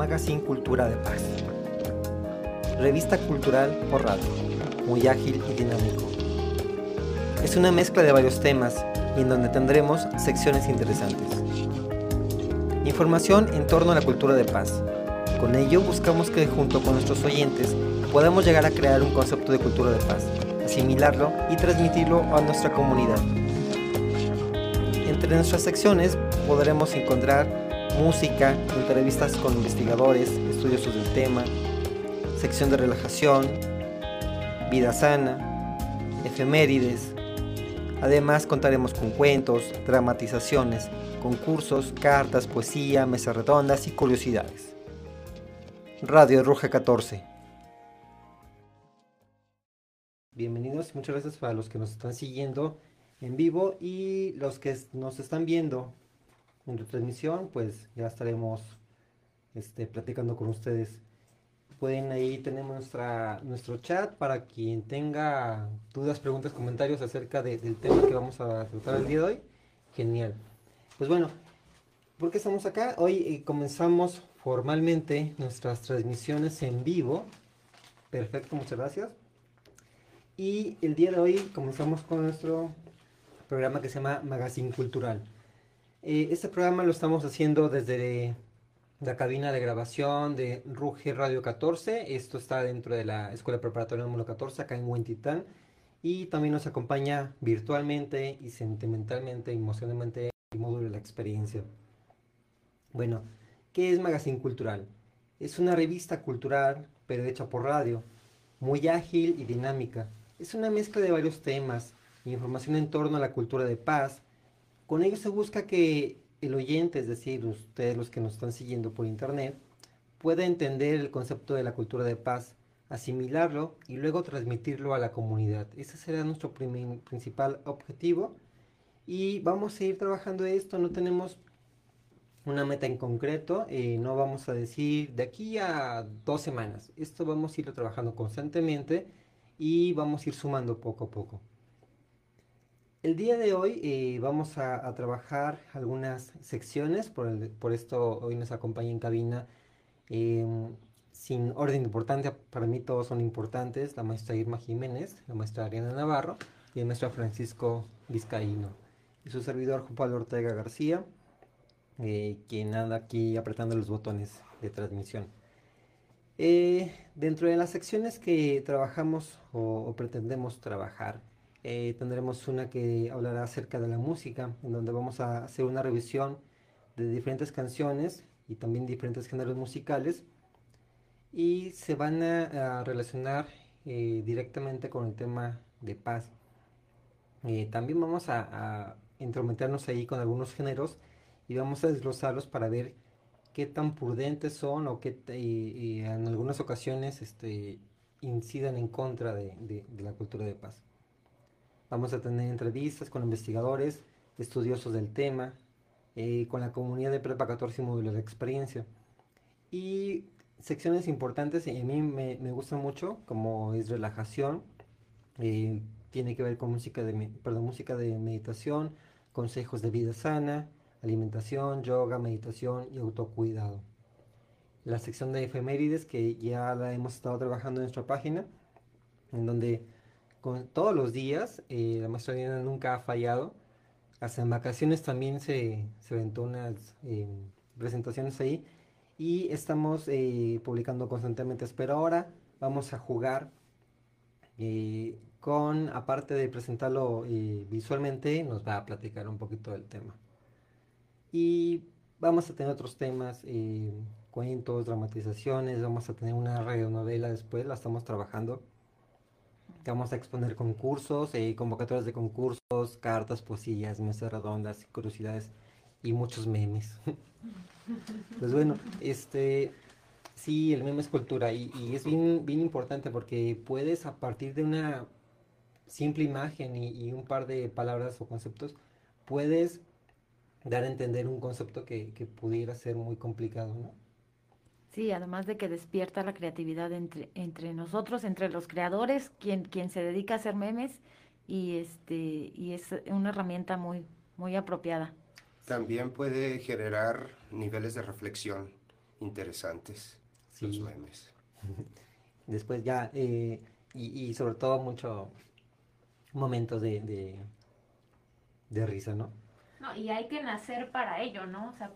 Magazine Cultura de Paz. Revista cultural por radio, muy ágil y dinámico. Es una mezcla de varios temas y en donde tendremos secciones interesantes. Información en torno a la cultura de paz. Con ello buscamos que junto con nuestros oyentes podamos llegar a crear un concepto de cultura de paz, asimilarlo y transmitirlo a nuestra comunidad. Entre nuestras secciones podremos encontrar música, entrevistas con investigadores, estudiosos del tema, sección de relajación, vida sana, efemérides. Además contaremos con cuentos, dramatizaciones, concursos, cartas, poesía, mesas redondas y curiosidades. Radio Ruja 14. Bienvenidos y muchas gracias para los que nos están siguiendo en vivo y los que nos están viendo en retransmisión, pues ya estaremos este, platicando con ustedes. Pueden ahí tenemos nuestra, nuestro chat para quien tenga dudas, preguntas, comentarios acerca del tema que vamos a tratar el día de hoy. Genial. Pues bueno, ¿por qué estamos acá? Hoy eh, comenzamos formalmente nuestras transmisiones en vivo. Perfecto, muchas gracias. Y el día de hoy comenzamos con nuestro programa que se llama Magazine Cultural. Eh, este programa lo estamos haciendo desde la cabina de grabación de Ruge Radio 14. Esto está dentro de la Escuela Preparatoria número 14, acá en Huentitán. Y también nos acompaña virtualmente y sentimentalmente, emocionalmente el módulo de la experiencia. Bueno, ¿qué es Magazine Cultural? Es una revista cultural, pero hecha por radio, muy ágil y dinámica. Es una mezcla de varios temas, información en torno a la cultura de paz, con ello se busca que el oyente, es decir, ustedes los que nos están siguiendo por internet, pueda entender el concepto de la cultura de paz, asimilarlo y luego transmitirlo a la comunidad. Ese será nuestro principal objetivo y vamos a ir trabajando esto, no tenemos una meta en concreto, eh, no vamos a decir de aquí a dos semanas, esto vamos a ir trabajando constantemente y vamos a ir sumando poco a poco. El día de hoy eh, vamos a, trabajar algunas secciones, por, esto hoy nos acompaña en cabina, em, sin orden importante, para mí todos son importantes, la maestra Irma Jiménez, la maestra Ariana Navarro y el maestro Francisco Vizcaíno. Y su servidor Juan Pablo Ortega García, eh, quien anda aquí apretando los botones de transmisión. Eh, dentro de las secciones que trabajamos o pretendemos trabajar, eh, tendremos una que hablará acerca de la música, en donde vamos a hacer una revisión de diferentes canciones y también diferentes géneros musicales y se van a, relacionar eh, directamente con el tema de paz. Eh, también vamos a, a, intrometernos ahí con algunos géneros y vamos a desglosarlos para ver qué tan prudentes son o qué en algunas ocasiones este, incidan en contra de la cultura de paz. Vamos a tener entrevistas con investigadores, estudiosos del tema, eh, con la comunidad de Prepa 14 y módulos de experiencia. Y secciones importantes y a mí me, me gustan mucho, como es relajación, eh, tiene que ver con música de, perdón, música de meditación, consejos de vida sana, alimentación, yoga, meditación y autocuidado. La sección de efemérides que ya la hemos estado trabajando en nuestra página, en donde con, todos los días. Eh, la maestra Diana nunca ha fallado. Hasta en vacaciones también se, se aventó unas eh, presentaciones ahí. Y estamos eh, publicando constantemente. Pero ahora vamos a jugar con, aparte de presentarlo visualmente, nos va a platicar un poquito del tema. Y vamos a tener otros temas, cuentos, dramatizaciones, vamos a tener una radionovela después, la estamos trabajando vamos a exponer concursos, eh, convocatorias de concursos, cartas, poesías, mesas redondas, curiosidades y muchos memes. pues bueno, este, sí, el meme es cultura y, es bien, bien importante porque puedes a partir de una simple imagen y, un par de palabras o conceptos, puedes dar a entender un concepto que, que pudiera ser muy complicado, ¿no? Sí, además de que despierta la creatividad entre, entre nosotros, entre los creadores, quien, quien se dedica a hacer memes, y este, y es una herramienta muy, muy apropiada. También puede generar niveles de reflexión interesantes los memes. Después ya, eh, y, sobre todo mucho momentos de, de, de risa, ¿no? No, y hay que nacer para ello, ¿no? O sea,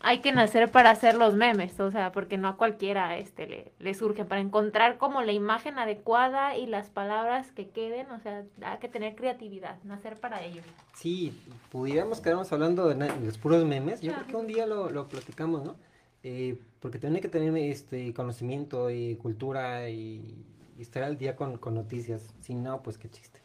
hay que nacer para hacer los memes, o sea, porque no a cualquiera este le, le surge, para encontrar como la imagen adecuada y las palabras que queden, o sea, hay que tener creatividad, nacer para ello. Sí, pudiéramos quedarnos hablando de, los puros memes, yo creo que un día lo, lo platicamos, ¿no? Eh, porque tiene que tener este conocimiento y cultura y, estar al día con, con noticias, si no, pues qué chiste.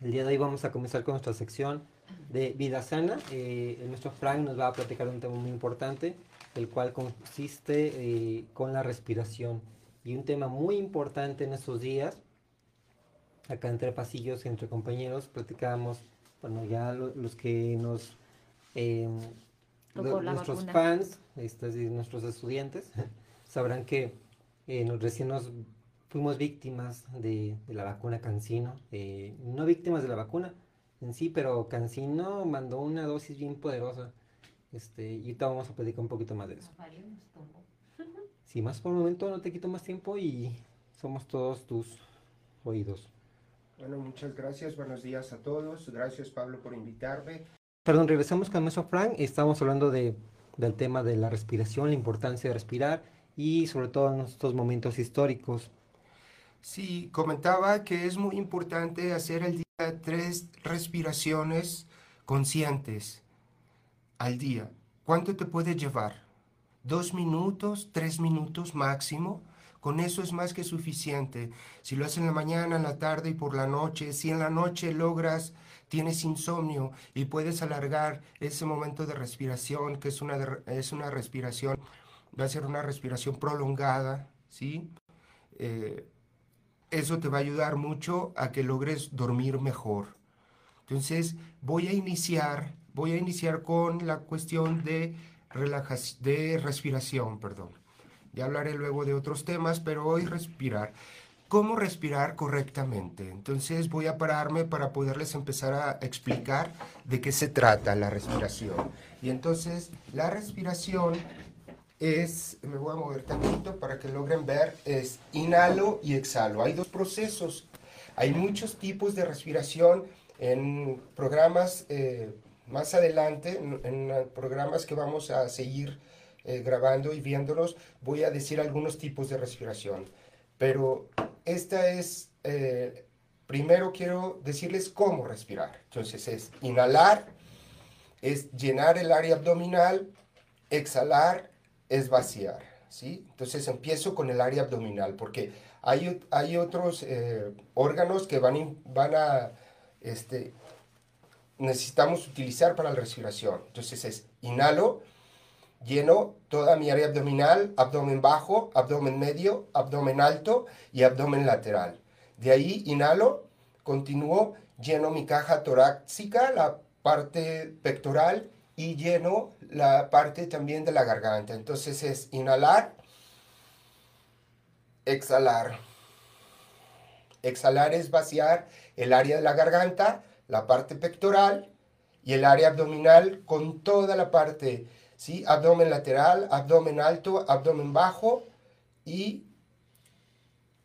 El día de hoy vamos a comenzar con nuestra sección de vida sana. Eh, nuestro Frank nos va a platicar un tema muy importante, el cual consiste eh, con la respiración. Y un tema muy importante en estos días, acá entre pasillos, entre compañeros, platicábamos, bueno, ya los que nos... Eh, nuestros fans, nuestros estudiantes, sabrán que recién nos fuimos víctimas de, de la vacuna Cancino. no víctimas de la vacuna, en sí, pero Cancino mandó una dosis bien poderosa. Este, y ahorita vamos a platicar un poquito más de eso. Sí, más por el momento no te quito más tiempo y somos todos tus oídos. Bueno, muchas gracias, buenos días a todos. Gracias Pablo por invitarme. Perdón, regresamos con nuestro Frank. Estamos hablando de, del tema de la respiración, la importancia de respirar y sobre todo en estos momentos históricos. Sí, comentaba que es muy importante hacer el día tres respiraciones conscientes al día. ¿Cuánto te puede llevar? ¿Dos minutos? ¿Tres minutos máximo? Con eso es más que suficiente. Si lo haces en la mañana, en la tarde y por la noche, si en la noche logras, tienes insomnio y puedes alargar ese momento de respiración, que es una, es una respiración, va a ser una respiración prolongada, ¿sí? Eh, eso te va a ayudar mucho a que logres dormir mejor. Entonces, voy a iniciar, voy a iniciar con la cuestión de de respiración, perdón. Ya hablaré luego de otros temas, pero hoy respirar. ¿Cómo respirar correctamente? Entonces voy a pararme para poderles empezar a explicar de qué se trata la respiración. Y entonces la respiración es, me voy a mover tantito para que logren ver, es inhalo y exhalo. Hay dos procesos. Hay muchos tipos de respiración en programas eh, más adelante, en, programas que vamos a seguir eh, grabando y viéndolos, voy a decir algunos tipos de respiración. Pero esta es, eh, primero quiero decirles cómo respirar. Entonces es inhalar, es llenar el área abdominal, exhalar, es vaciar, ¿sí? Entonces empiezo con el área abdominal, porque hay, hay otros eh, órganos que van, van a, este, necesitamos utilizar para la respiración. Entonces es inhalo, lleno toda mi área abdominal, abdomen bajo, abdomen medio, abdomen alto y abdomen lateral. De ahí inhalo, continúo, lleno mi caja torácica, la parte pectoral y lleno la parte también de la garganta. Entonces es inhalar, exhalar. Exhalar es vaciar el área de la garganta, la parte pectoral y el área abdominal con toda la parte, ¿sí? Abdomen lateral, abdomen alto, abdomen bajo y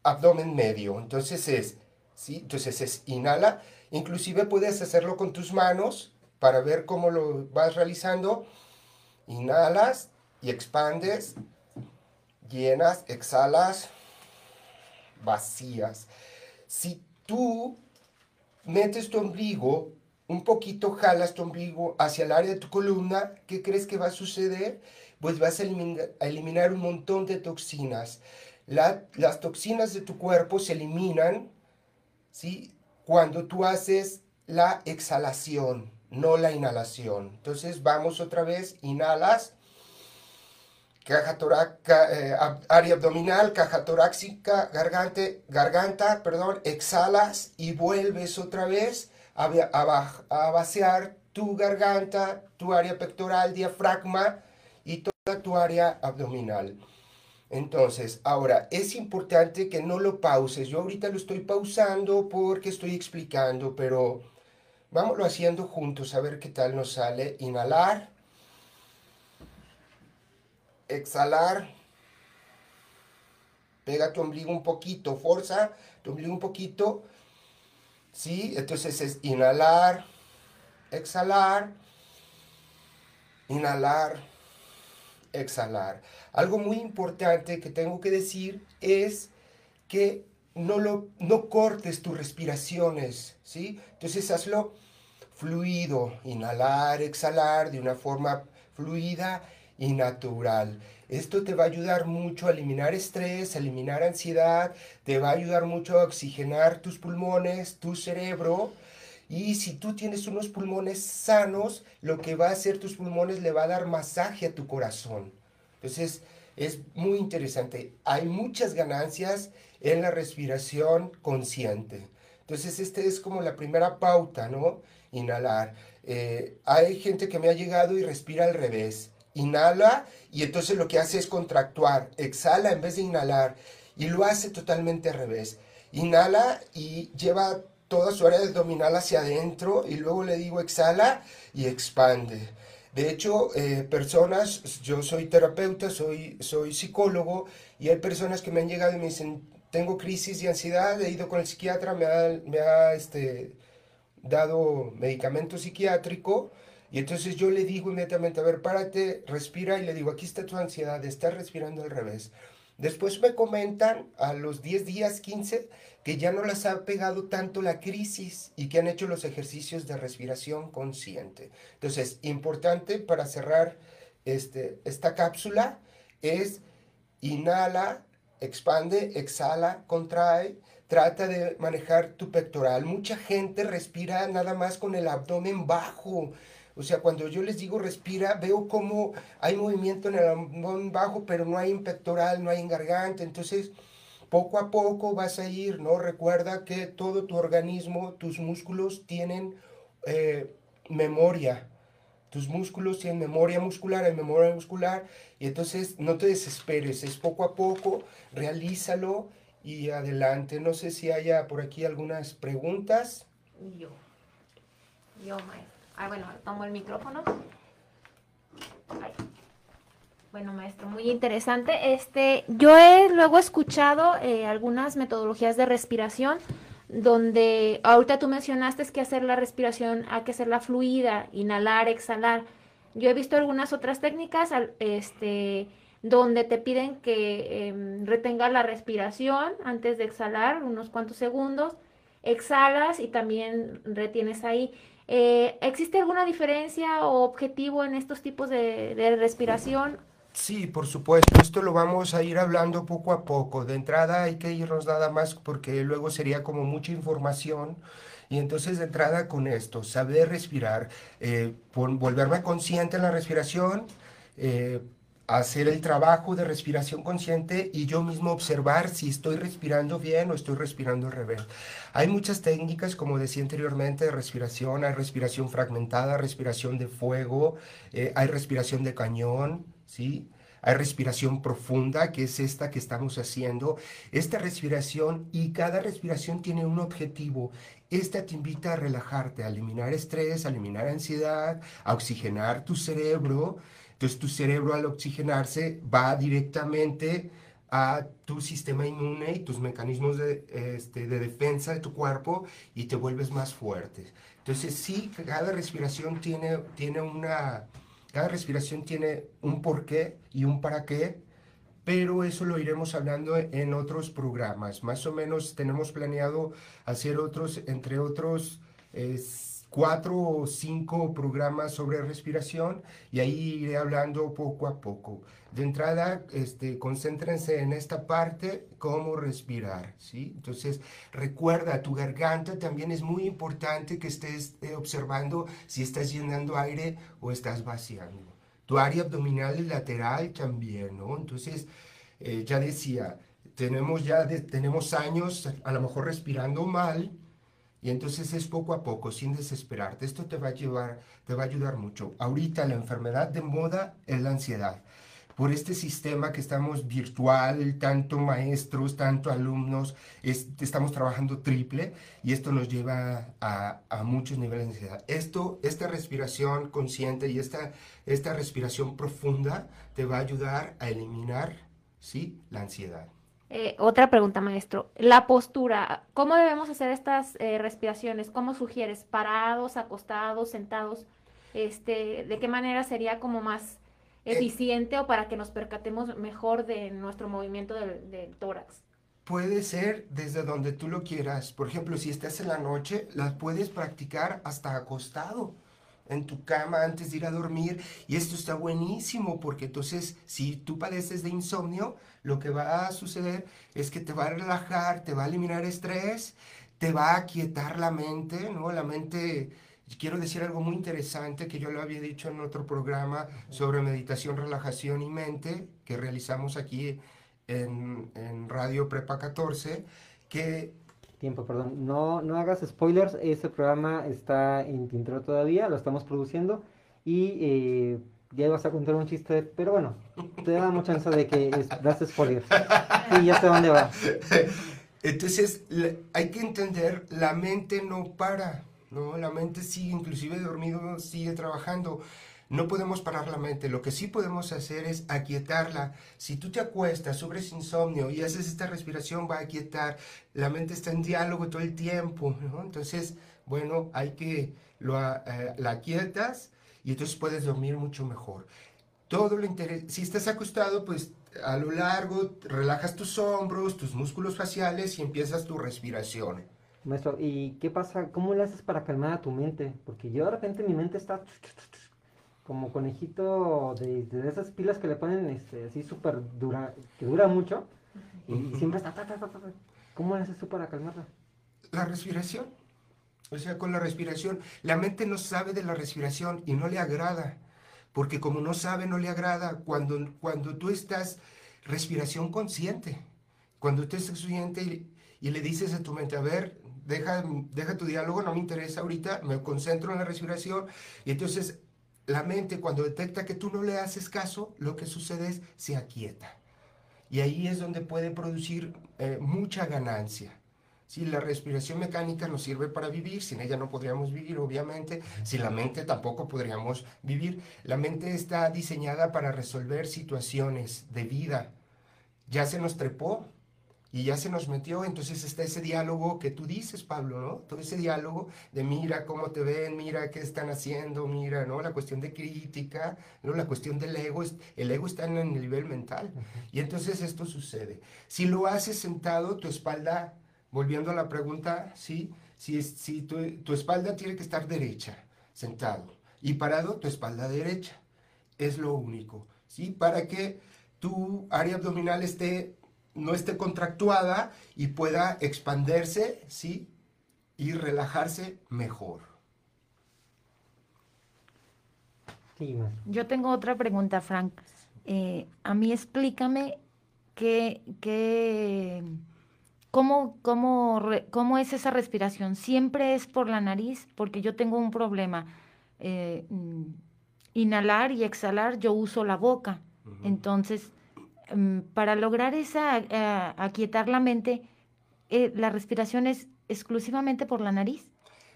abdomen medio. Entonces es, ¿sí? Entonces es inhala. Inclusive puedes hacerlo con tus manos para ver cómo lo vas realizando. Inhalas y expandes, llenas, exhalas, vacías. Si tú metes tu ombligo, un poquito jalas tu ombligo hacia el área de tu columna, ¿qué crees que va a suceder? Pues vas a eliminar, un montón de toxinas. las toxinas de tu cuerpo se eliminan ¿sí? cuando tú haces la exhalación no la inhalación. Entonces vamos otra vez, inhalas, caja torácica, eh, área abdominal, caja torácica, garganta, garganta, perdón, exhalas y vuelves otra vez a, a, vaciar tu garganta, tu área pectoral, diafragma y toda tu área abdominal. Entonces, ahora, es importante que no lo pauses. Yo ahorita lo estoy pausando porque estoy explicando, pero Vámonos haciendo juntos a ver qué tal nos sale. Inhalar. exhalar. Pega tu ombligo un poquito, fuerza tu ombligo un poquito. ¿Sí? Entonces es inhalar, exhalar, inhalar, exhalar. Algo muy importante que tengo que decir es que no, lo, no cortes tus respiraciones, ¿sí? Entonces hazlo fluido, inhalar, exhalar de una forma fluida y natural. Esto te va a ayudar mucho a eliminar estrés, a eliminar ansiedad, te va a ayudar mucho a oxigenar tus pulmones, tu cerebro. Y si tú tienes unos pulmones sanos, lo que va a hacer tus pulmones le va a dar masaje a tu corazón. Entonces, es muy interesante. Hay muchas ganancias en la respiración consciente. Entonces, esta es como la primera pauta, ¿no? Inhalar. Eh, hay gente que me ha llegado y respira al revés. Inhala y entonces lo que hace es contractuar. Exhala en vez de inhalar y lo hace totalmente al revés. Inhala y lleva toda su área abdominal hacia adentro y luego le digo exhala y expande. De hecho, eh, personas, yo soy terapeuta, soy, soy psicólogo y hay personas que me han llegado y me dicen, tengo crisis de ansiedad, he ido con el psiquiatra, me ha, me ha este, dado medicamento psiquiátrico y entonces yo le digo inmediatamente, a ver, párate, respira y le digo, aquí está tu ansiedad, estás respirando al revés. Después me comentan a los 10 días, 15, que ya no las ha pegado tanto la crisis y que han hecho los ejercicios de respiración consciente. Entonces, importante para cerrar este, esta cápsula es inhala, expande, exhala, contrae, trata de manejar tu pectoral. Mucha gente respira nada más con el abdomen bajo. O sea, cuando yo les digo respira, veo como hay movimiento en el abdomen bajo, pero no hay en pectoral, no hay en garganta. Entonces, poco a poco vas a ir, ¿no? Recuerda que todo tu organismo, tus músculos tienen eh, memoria. Tus músculos tienen memoria muscular, hay memoria muscular. Y entonces no te desesperes, es poco a poco, realízalo y adelante. No sé si haya por aquí algunas preguntas. Yo. Yo, maestro. Ah, bueno, tomo el micrófono. Bueno, maestro, muy interesante. Este, yo he luego escuchado eh, algunas metodologías de respiración donde ahorita tú mencionaste que hacer la respiración hay que hacerla fluida, inhalar, exhalar. Yo he visto algunas otras técnicas este, donde te piden que eh, retengas la respiración antes de exhalar unos cuantos segundos, exhalas y también retienes ahí. Eh, ¿Existe alguna diferencia o objetivo en estos tipos de, de respiración? Sí, por supuesto, esto lo vamos a ir hablando poco a poco. De entrada hay que irnos nada más porque luego sería como mucha información. Y entonces de entrada con esto, saber respirar, eh, volverme consciente en la respiración, eh, hacer el trabajo de respiración consciente y yo mismo observar si estoy respirando bien o estoy respirando al revés. Hay muchas técnicas, como decía anteriormente, de respiración. Hay respiración fragmentada, respiración de fuego, eh, hay respiración de cañón, ¿sí? Hay respiración profunda, que es esta que estamos haciendo. Esta respiración y cada respiración tiene un objetivo. Esta te invita a relajarte, a eliminar estrés, a eliminar ansiedad, a oxigenar tu cerebro entonces tu cerebro al oxigenarse va directamente a tu sistema inmune y tus mecanismos de, este, de defensa de tu cuerpo y te vuelves más fuerte. Entonces sí, cada respiración tiene, tiene una, cada respiración tiene un porqué y un para qué, pero eso lo iremos hablando en otros programas. Más o menos tenemos planeado hacer otros, entre otros, cuatro o cinco programas sobre respiración y ahí iré hablando poco a poco. De entrada, este, concéntrense en esta parte, cómo respirar, ¿sí? Entonces, recuerda, tu garganta también es muy importante que estés eh, observando si estás llenando aire o estás vaciando. Tu área abdominal y lateral también, ¿no? Entonces, eh, ya decía, tenemos ya tenemos años a lo mejor respirando mal, y entonces es poco a poco, sin desesperarte. Esto te va a llevar, te va a ayudar mucho. Ahorita la enfermedad de moda es la ansiedad. por este sistema que estamos virtual, tanto maestros, tanto alumnos, estamos trabajando triple y esto nos lleva a, a, muchos niveles de ansiedad. Esto, esta respiración consciente y esta, esta respiración profunda te va a ayudar a eliminar ¿sí? la ansiedad. Eh, otra pregunta, maestro. La postura, ¿cómo debemos hacer estas eh, respiraciones? ¿Cómo sugieres? ¿Parados, acostados, sentados? Este, ¿De qué manera sería como más eh, eficiente o para que nos percatemos mejor de nuestro movimiento del, del, tórax? Puede ser desde donde tú lo quieras. Por ejemplo, si estás en la noche, las puedes practicar hasta acostado en tu cama antes de ir a dormir. Y esto está buenísimo porque entonces si tú padeces de insomnio, lo que va a suceder es que te va a relajar, te va a eliminar estrés, te va a quietar la mente, ¿no? La mente, quiero decir algo muy interesante que yo lo había dicho en otro programa sobre meditación, relajación y mente que realizamos aquí en, en Radio Prepa 14, que tiempo, perdón. No, no hagas spoilers, ese programa está en tintero todavía, lo estamos produciendo y eh, ya ibas a contar un chiste, pero bueno, te da mucha chance de que das spoilers. Y ya sé dónde va. Entonces, hay que entender, la mente no para, ¿no? La mente sigue, inclusive dormido, sigue trabajando. No podemos parar la mente, lo que sí podemos hacer es aquietarla. Si tú te acuestas, sobres insomnio y haces esta respiración, va a aquietar. La mente está en diálogo todo el tiempo, ¿no? Entonces, bueno, hay que eh, la aquietas y entonces puedes dormir mucho mejor. Todo lo interesa, si estás acostado, pues a lo largo relajas tus hombros, tus músculos faciales y empiezas tu respiración. Maestro, ¿y qué pasa? ¿Cómo le haces para calmar a tu mente? Porque yo de repente mi mente está como conejito de, de esas pilas que le ponen este, así súper dura, que dura mucho y, siempre está... ¿Cómo haces tú para calmarla? La respiración. O sea, con la respiración, la mente no sabe de la respiración y no le agrada, porque como no sabe, no le agrada cuando, cuando tú estás respiración consciente, cuando tú estás consciente y, y le dices a tu mente, a ver, deja, deja tu diálogo, no me interesa ahorita, me concentro en la respiración y entonces la mente cuando detecta que tú no le haces caso, lo que sucede es se aquieta. Y ahí es donde puede producir eh, mucha ganancia. Si la respiración mecánica nos sirve para vivir, sin ella no podríamos vivir, obviamente. Sin la mente tampoco podríamos vivir. La mente está diseñada para resolver situaciones de vida. Ya se nos trepó, y ya se nos metió, entonces está ese diálogo que tú dices, Pablo, ¿no? Todo ese diálogo de mira cómo te ven, mira qué están haciendo, mira, ¿no? La cuestión de crítica, ¿no? La cuestión del ego, el ego está en el nivel mental. Y entonces esto sucede. Si lo haces sentado, tu espalda, volviendo a la pregunta, ¿sí? Si, si tu, tu espalda tiene que estar derecha, sentado, y parado, tu espalda derecha. Es lo único, ¿sí? Para que tu área abdominal esté no esté contractuada y pueda expandirse, ¿sí? Y relajarse mejor. Yo tengo otra pregunta, Frank. Eh, a mí explícame qué, qué, cómo, cómo, cómo, es esa respiración. ¿Siempre es por la nariz? Porque yo tengo un problema. Eh, mm, inhalar y exhalar, yo uso la boca. Entonces, para lograr esa, eh, aquietar la mente, eh, la respiración es exclusivamente por la nariz.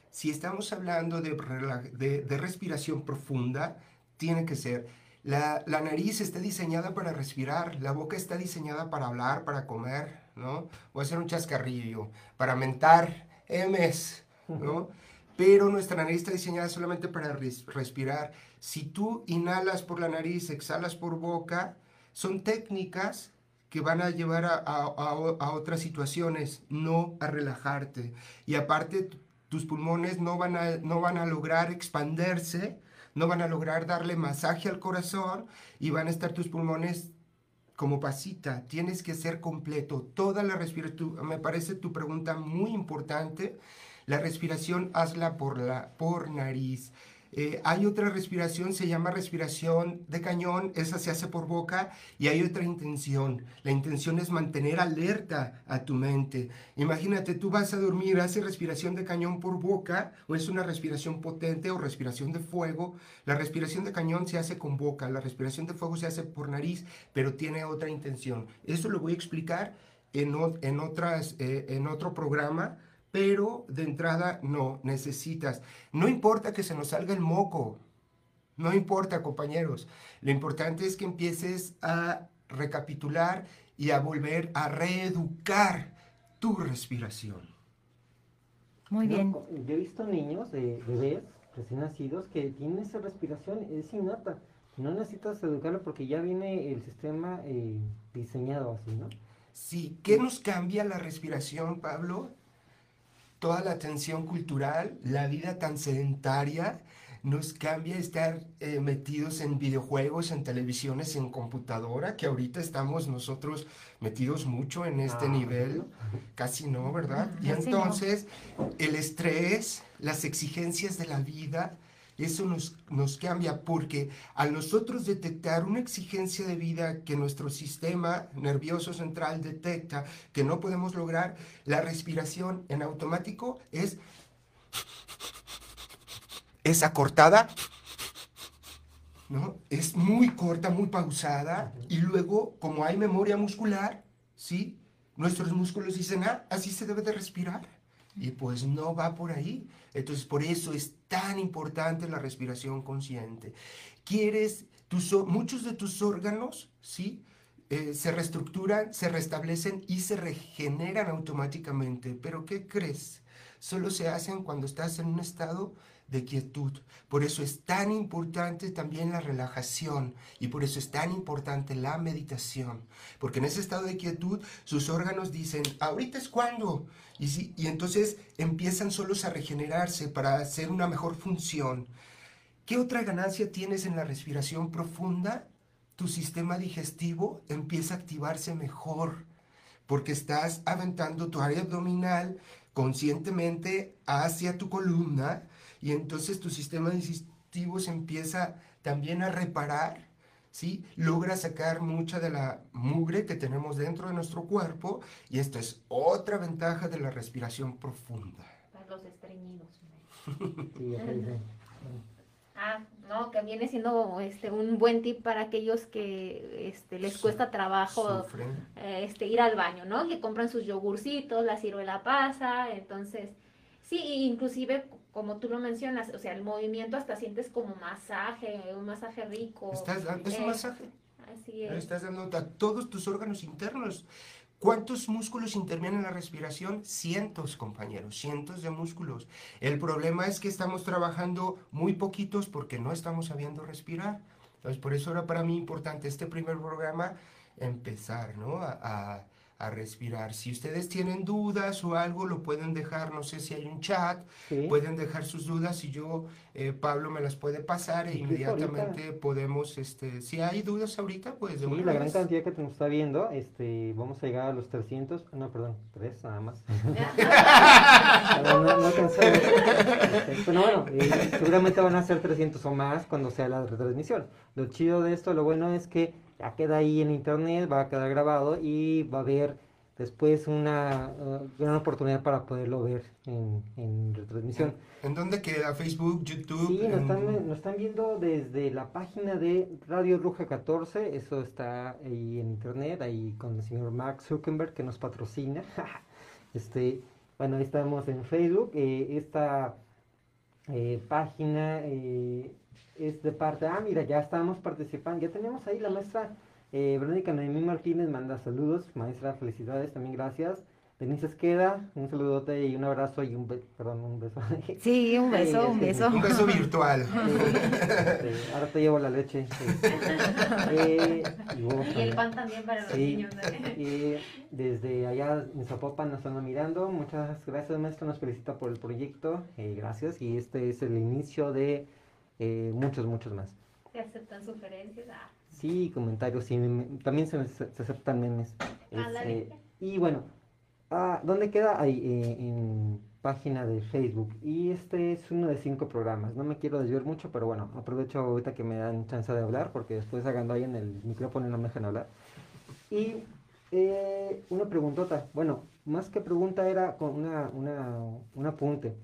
Si estamos hablando de, de, respiración profunda, tiene que ser. La, la, nariz está diseñada para respirar, la boca está diseñada para hablar, para comer, ¿no? Voy a hacer un chascarrillo, para mentar, M's, ¿no? Pero nuestra nariz está diseñada solamente para respirar. Si tú inhalas por la nariz, exhalas por boca, son técnicas que van a llevar a, otras situaciones, no a relajarte. Y aparte, tus pulmones no van, a, no van a lograr expandirse, no van a lograr darle masaje al corazón y van a estar tus pulmones como pasita. Tienes que ser completo. Toda la respiración, me parece tu pregunta muy importante. La respiración hazla por, la, por nariz. Eh, hay otra respiración, se llama respiración de cañón, esa se hace por boca y hay otra intención. La intención es mantener alerta a tu mente. Imagínate, tú vas a dormir, haces respiración de cañón por boca o es una respiración potente o respiración de fuego. La respiración de cañón se hace con boca, la respiración de fuego se hace por nariz, pero tiene otra intención. Eso lo voy a explicar en, eh, en otro programa pero de entrada no, necesitas. No importa que se nos salga el moco, no importa compañeros, lo importante es que empieces a recapitular y a volver a reeducar tu respiración. Muy bien. Yo, he visto niños, de bebés recién nacidos, que tienen esa respiración, es innata. No necesitas educarlo porque ya viene el sistema eh, diseñado así, ¿no? Sí, ¿qué nos cambia la respiración, Pablo? Toda la atención cultural, la vida tan sedentaria, nos cambia estar eh, metidos en videojuegos, en televisiones, en computadora, que ahorita estamos nosotros metidos mucho en este ah, nivel, casi no, ¿verdad? Y entonces el estrés, las exigencias de la vida, eso nos, nos cambia porque al nosotros detectar una exigencia de vida que nuestro sistema nervioso central detecta que no podemos lograr, la respiración en automático es, es acortada, ¿no? Es muy corta, muy pausada y luego como hay memoria muscular, ¿sí? Nuestros músculos dicen, ah, así se debe de respirar. Y pues no va por ahí. Entonces, por eso es tan importante la respiración consciente. Quieres, tus, muchos de tus órganos, ¿sí? Eh, se reestructuran, se restablecen y se regeneran automáticamente. Pero ¿qué crees? Solo se hacen cuando estás en un estado de quietud. Por eso es tan importante también la relajación y por eso es tan importante la meditación. Porque en ese estado de quietud sus órganos dicen, ahorita es cuando. Y, y entonces empiezan solos a regenerarse para hacer una mejor función. ¿Qué otra ganancia tienes en la respiración profunda? Tu sistema digestivo empieza a activarse mejor porque estás aventando tu área abdominal conscientemente hacia tu columna y entonces tu sistema digestivo se empieza también a reparar, ¿sí? Logra sacar mucha de la mugre que tenemos dentro de nuestro cuerpo y esto es otra ventaja de la respiración profunda. Para los estreñidos. ah, no, que viene siendo este un buen tip para aquellos que este, les cuesta trabajo eh, este, ir al baño, ¿no? Que compran sus yogurcitos, la ciruela pasa, entonces, sí, inclusive como tú lo mencionas, o sea, el movimiento hasta sientes como masaje, un masaje rico. Estás dando, es un eh, masaje. Así es. Estás dando a todos tus órganos internos. ¿Cuántos músculos intervienen en la respiración? Cientos, compañeros, cientos de músculos. El problema es que estamos trabajando muy poquitos porque no estamos sabiendo respirar. Entonces, por eso era para mí importante este primer programa empezar, ¿no? a a respirar. Si ustedes tienen dudas o algo, lo pueden dejar, no sé si hay un chat, pueden dejar sus dudas y yo, eh, Pablo, me las puede pasar e inmediatamente podemos, este, si hay dudas ahorita, pues de Sí, la gran cantidad que nos está viendo, este, vamos a llegar a los 300, no, perdón, 3 nada más. no, no, este, bueno, eh, seguramente van a ser 300 o más cuando sea la retransmisión. Lo chido de esto, lo bueno es que ya queda ahí en internet, va a quedar grabado y va a haber después una uh, gran oportunidad para poderlo ver en, en retransmisión. ¿En dónde queda? ¿Facebook, YouTube? Sí, nos, están, nos están viendo desde la página de Radio Ruja 14, eso está ahí en internet, ahí con el señor Mark Zuckerberg que nos patrocina. este, bueno, ahí estamos en Facebook, eh, esta eh, página... Eh, es de parte, ah, mira, ya estábamos participando, ya tenemos ahí la maestra eh, Verónica Noemí Martínez, manda saludos, maestra, felicidades, también gracias. Denise Esqueda, un saludote y un abrazo y un beso, perdón, un beso. Sí, un beso, un beso. Un beso virtual. ahora te llevo la leche. Eh, y, el pan también para los niños. Y desde allá en Zapopan nos están mirando. Muchas gracias, maestro, nos felicita por el proyecto. Eh, gracias. Y este es el inicio de eh, muchos, muchos más. ¿Se aceptan sugerencias? Ah. Sí, comentarios, sí, también se, aceptan memes. Este, y bueno, ah, ¿dónde queda? Ahí, eh, en página de Facebook y este es uno de cinco programas. No me quiero desviar mucho, pero bueno, aprovecho ahorita que me dan chance de hablar porque después hagan ahí en el micrófono y no me dejan hablar. Y eh, una preguntota, bueno, más que pregunta era con una, una, un apunte.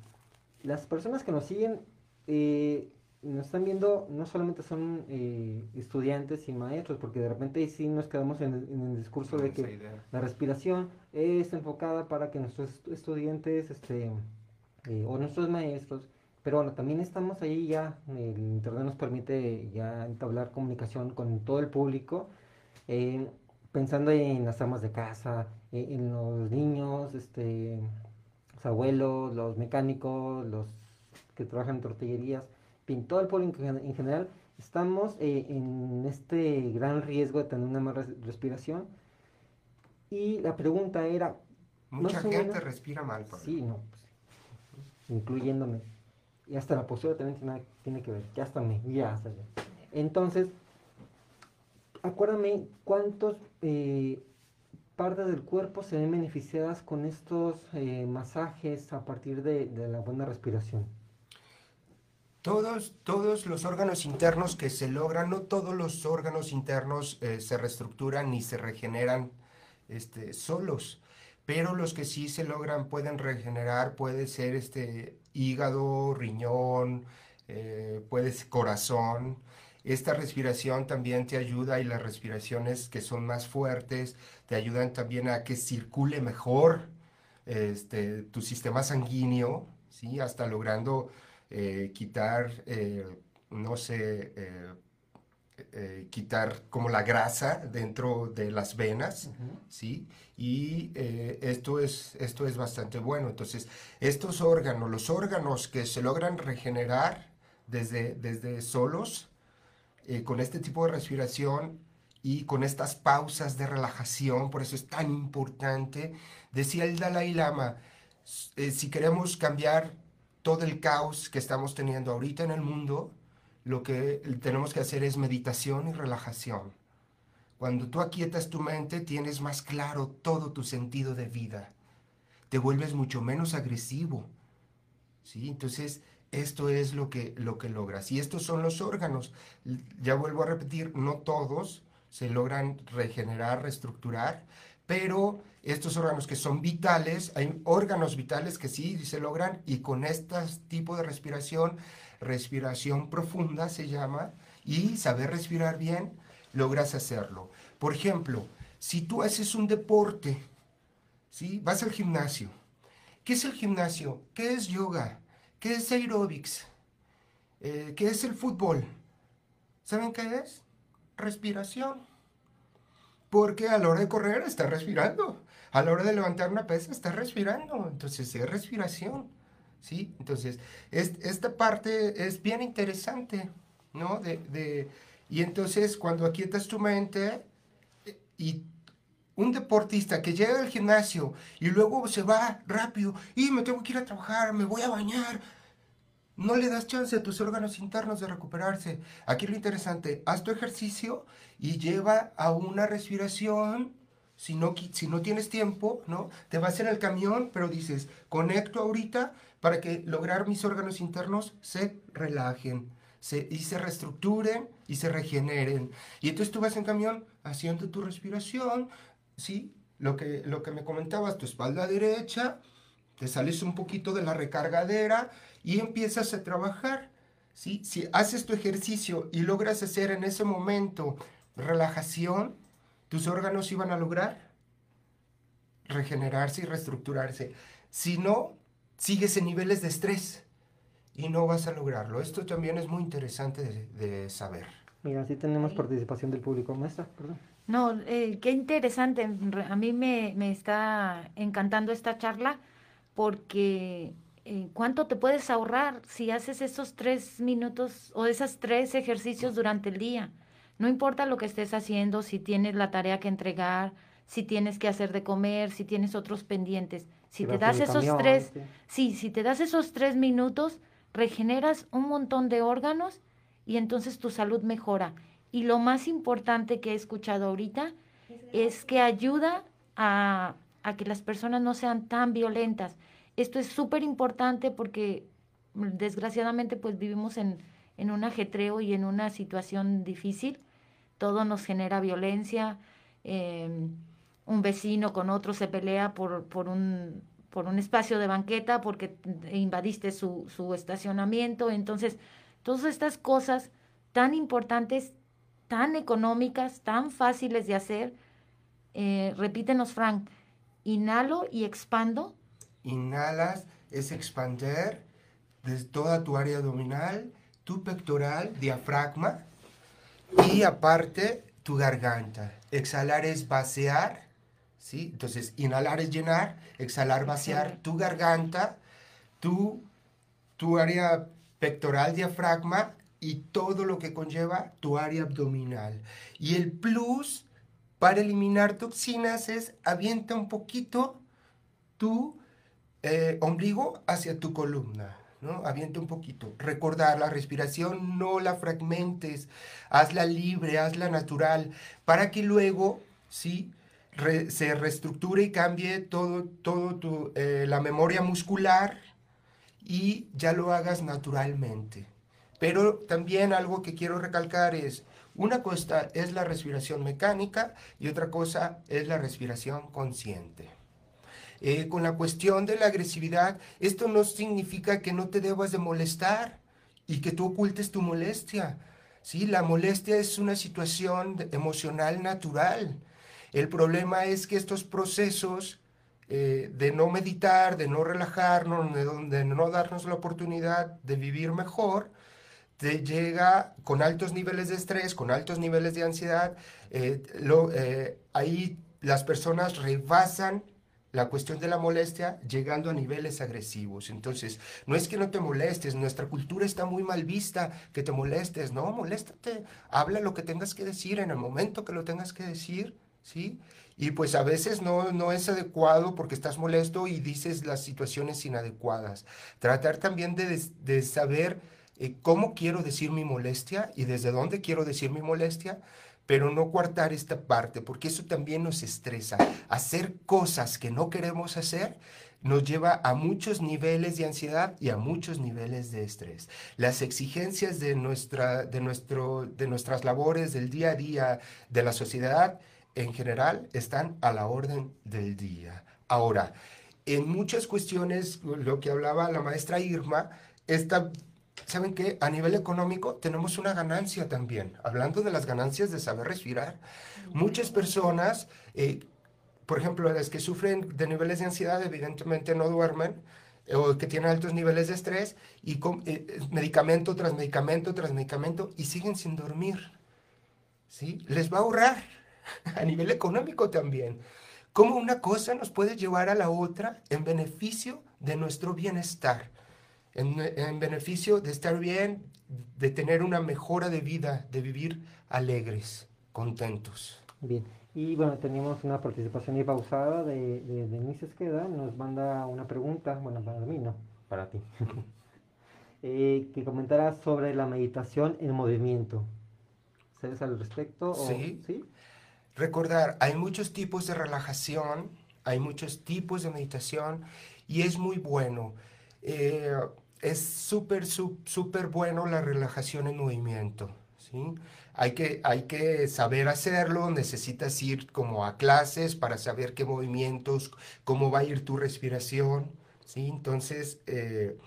Las personas que nos siguen, eh, nos están viendo, no solamente son eh, estudiantes y maestros, porque de repente sí nos quedamos en, el- en el discurso de que la respiración es enfocada para que nuestros estu- estudiantes este, eh, o nuestros maestros, pero bueno, también estamos ahí ya, el internet nos permite ya entablar comunicación con todo el público, eh, pensando en las amas de casa, eh, en los niños, este, los abuelos, los mecánicos, los que trabajan en tortillerías, todo el público en en general, estamos eh, en este gran riesgo de tener una mala res- respiración. Y la pregunta era, Mucha gente menos. respira mal, Pablo. sí, no, pues, incluyéndome. Y hasta la postura también tiene, tiene que ver, que hasta me, ya, hasta ya. Entonces, acuérdame cuántos eh, partes del cuerpo se ven beneficiadas con estos eh, masajes a partir de, de la buena respiración. Todos, todos los órganos internos que se logran, no todos los órganos internos eh, se reestructuran ni se regeneran este, solos, pero los que sí se logran pueden regenerar, puede ser este hígado, riñón, eh, puede ser corazón. Esta respiración también te ayuda y las respiraciones que son más fuertes te ayudan también a que circule mejor este, tu sistema sanguíneo, ¿sí? Hasta logrando eh, quitar, eh, no sé, eh, quitar como la grasa dentro de las venas, ¿sí? Y esto es, esto es bastante bueno. Entonces, estos órganos, los órganos que se logran regenerar desde, desde solos, con este tipo de respiración y con estas pausas de relajación, por eso es tan importante, decía el Dalai Lama, eh, si queremos cambiar todo el caos que estamos teniendo ahorita en el mundo, lo que tenemos que hacer es meditación y relajación. Cuando tú aquietas tu mente, tienes más claro todo tu sentido de vida. Te vuelves mucho menos agresivo. ¿sí? Entonces, esto es lo que, lo que logras. Y estos son los órganos. Ya vuelvo a repetir, no todos se logran regenerar, reestructurar, pero estos órganos que son vitales, hay órganos vitales que sí se logran y con este tipo de respiración, respiración profunda se llama, y saber respirar bien, logras hacerlo. Por ejemplo, si tú haces un deporte, ¿sí? vas al gimnasio. ¿Qué es el gimnasio? ¿Qué es yoga? ¿Qué es aerobics? Eh, ¿Qué es el fútbol? ¿Saben qué es? Respiración. Porque a la hora de correr estás respirando. A la hora de levantar una pesa estás respirando. Entonces es respiración. ¿Sí? Entonces, es- esta parte es bien interesante, ¿no? De, de- y entonces, cuando aquietas tu mente eh, y un deportista que llega al gimnasio y luego se va rápido y me tengo que ir a trabajar, me voy a bañar, no le das chance a tus órganos internos de recuperarse. Aquí lo interesante, haz tu ejercicio y lleva a una respiración. Si no, si no tienes tiempo, ¿no? Te vas en el camión, pero dices, conecto ahorita para que lograr mis órganos internos se relajen se, y se reestructuren y se regeneren. Y entonces tú vas en camión haciendo tu respiración, ¿sí? Lo que, lo que me comentabas, tu espalda derecha, te sales un poquito de la recargadera y empiezas a trabajar. ¿sí? Si haces tu ejercicio y logras hacer en ese momento relajación, tus órganos iban a lograr regenerarse y reestructurarse. Si no, sigues en niveles de estrés y no vas a lograrlo. Esto también es muy interesante de, de saber. Mira, sí tenemos participación del público. Maestra, perdón. No, eh, qué interesante. Re- A mí me, me está encantando esta charla porque eh, ¿cuánto te puedes ahorrar si haces esos tres minutos o esos tres ejercicios durante el día? No importa lo que estés haciendo, si tienes la tarea que entregar, si tienes que hacer de comer, si tienes otros pendientes. Si te das esos camión, tres, sí. sí, si te das esos tres minutos, regeneras un montón de órganos y entonces tu salud mejora. Y lo más importante que he escuchado ahorita es que ayuda a, a que las personas no sean tan violentas. esto es súper importante porque desgraciadamente pues vivimos en, en un ajetreo y en una situación difícil. Todo nos genera violencia. em, un vecino con otro se pelea por, por, un, por un espacio de banqueta porque invadiste su, su estacionamiento. Entonces, todas estas cosas tan importantes, tan económicas, tan fáciles de hacer, eh, repítenos, Frank, inhalo y expando. Inhalas es expander desde toda tu área abdominal, tu pectoral, diafragma y aparte tu garganta. Exhalar es vaciar, ¿sí? Entonces, inhalar es llenar, exhalar, vaciar tu garganta, tu, tu área pectoral, diafragma y todo lo que conlleva tu área abdominal. Y el plus para eliminar toxinas es avienta un poquito tu eh, ombligo hacia tu columna. ¿No? Avienta un poquito. Recordar la respiración, no la fragmentes, hazla libre, hazla natural, para que luego, ¿sí? Se reestructure y cambie todo, todo tu, eh, la memoria muscular y ya lo hagas naturalmente. Pero también algo que quiero recalcar es, una cosa es la respiración mecánica y otra cosa es la respiración consciente. Eh, con la cuestión de la agresividad, esto no significa que no te debas de molestar y que tú ocultes tu molestia. ¿sí? La molestia es una situación emocional natural. El problema es que estos procesos eh, de no meditar, de no relajarnos, de, no- darnos la oportunidad de vivir mejor, te llega con altos niveles de estrés, con altos niveles de ansiedad. eh, ahí las personas rebasan la cuestión de la molestia llegando a niveles agresivos. Entonces, no es que no te molestes, nuestra cultura está muy mal vista que te molestes, no, moléstate, habla lo que tengas que decir en el momento que lo tengas que decir, ¿sí? Y pues a veces no, no es adecuado porque estás molesto y dices las situaciones inadecuadas. Tratar también de, de saber eh, cómo quiero decir mi molestia y desde dónde quiero decir mi molestia, pero no coartar esta parte, porque eso también nos estresa. Hacer cosas que no queremos hacer nos lleva a muchos niveles de ansiedad y a muchos niveles de estrés. Las exigencias de, nuestra, de, nuestro, de nuestras labores del día a día de la sociedad en general están a la orden del día. Ahora, en muchas cuestiones, lo que hablaba la maestra Irma, esta ¿Saben qué? A nivel económico tenemos una ganancia también. Hablando de las ganancias de saber respirar, muchas personas, eh, por ejemplo, las que sufren de niveles de ansiedad, evidentemente no duermen, eh, o que tienen altos niveles de estrés, y con, eh, eh, medicamento tras medicamento tras medicamento, y siguen sin dormir. ¿Sí? Les va a ahorrar a nivel económico también. Cómo una cosa nos puede llevar a la otra en beneficio de nuestro bienestar en, en beneficio de estar bien, de tener una mejora de vida, de vivir alegres, contentos. Bien, y bueno, tenemos una participación ahí pausada de, de Denise Esqueda, nos manda una pregunta, bueno, para mí no, para ti, Eh, que comentara sobre la meditación en movimiento. ¿Sabes al respecto? o- Sí. ¿Sí? Recordar, hay muchos tipos de relajación, hay muchos tipos de meditación y es muy bueno. Eh, es súper, sú- súper bueno la relajación en movimiento, ¿sí? Hay que, hay que saber hacerlo, necesitas ir como a clases para saber qué movimientos, cómo va a ir tu respiración, ¿sí? Entonces, eh,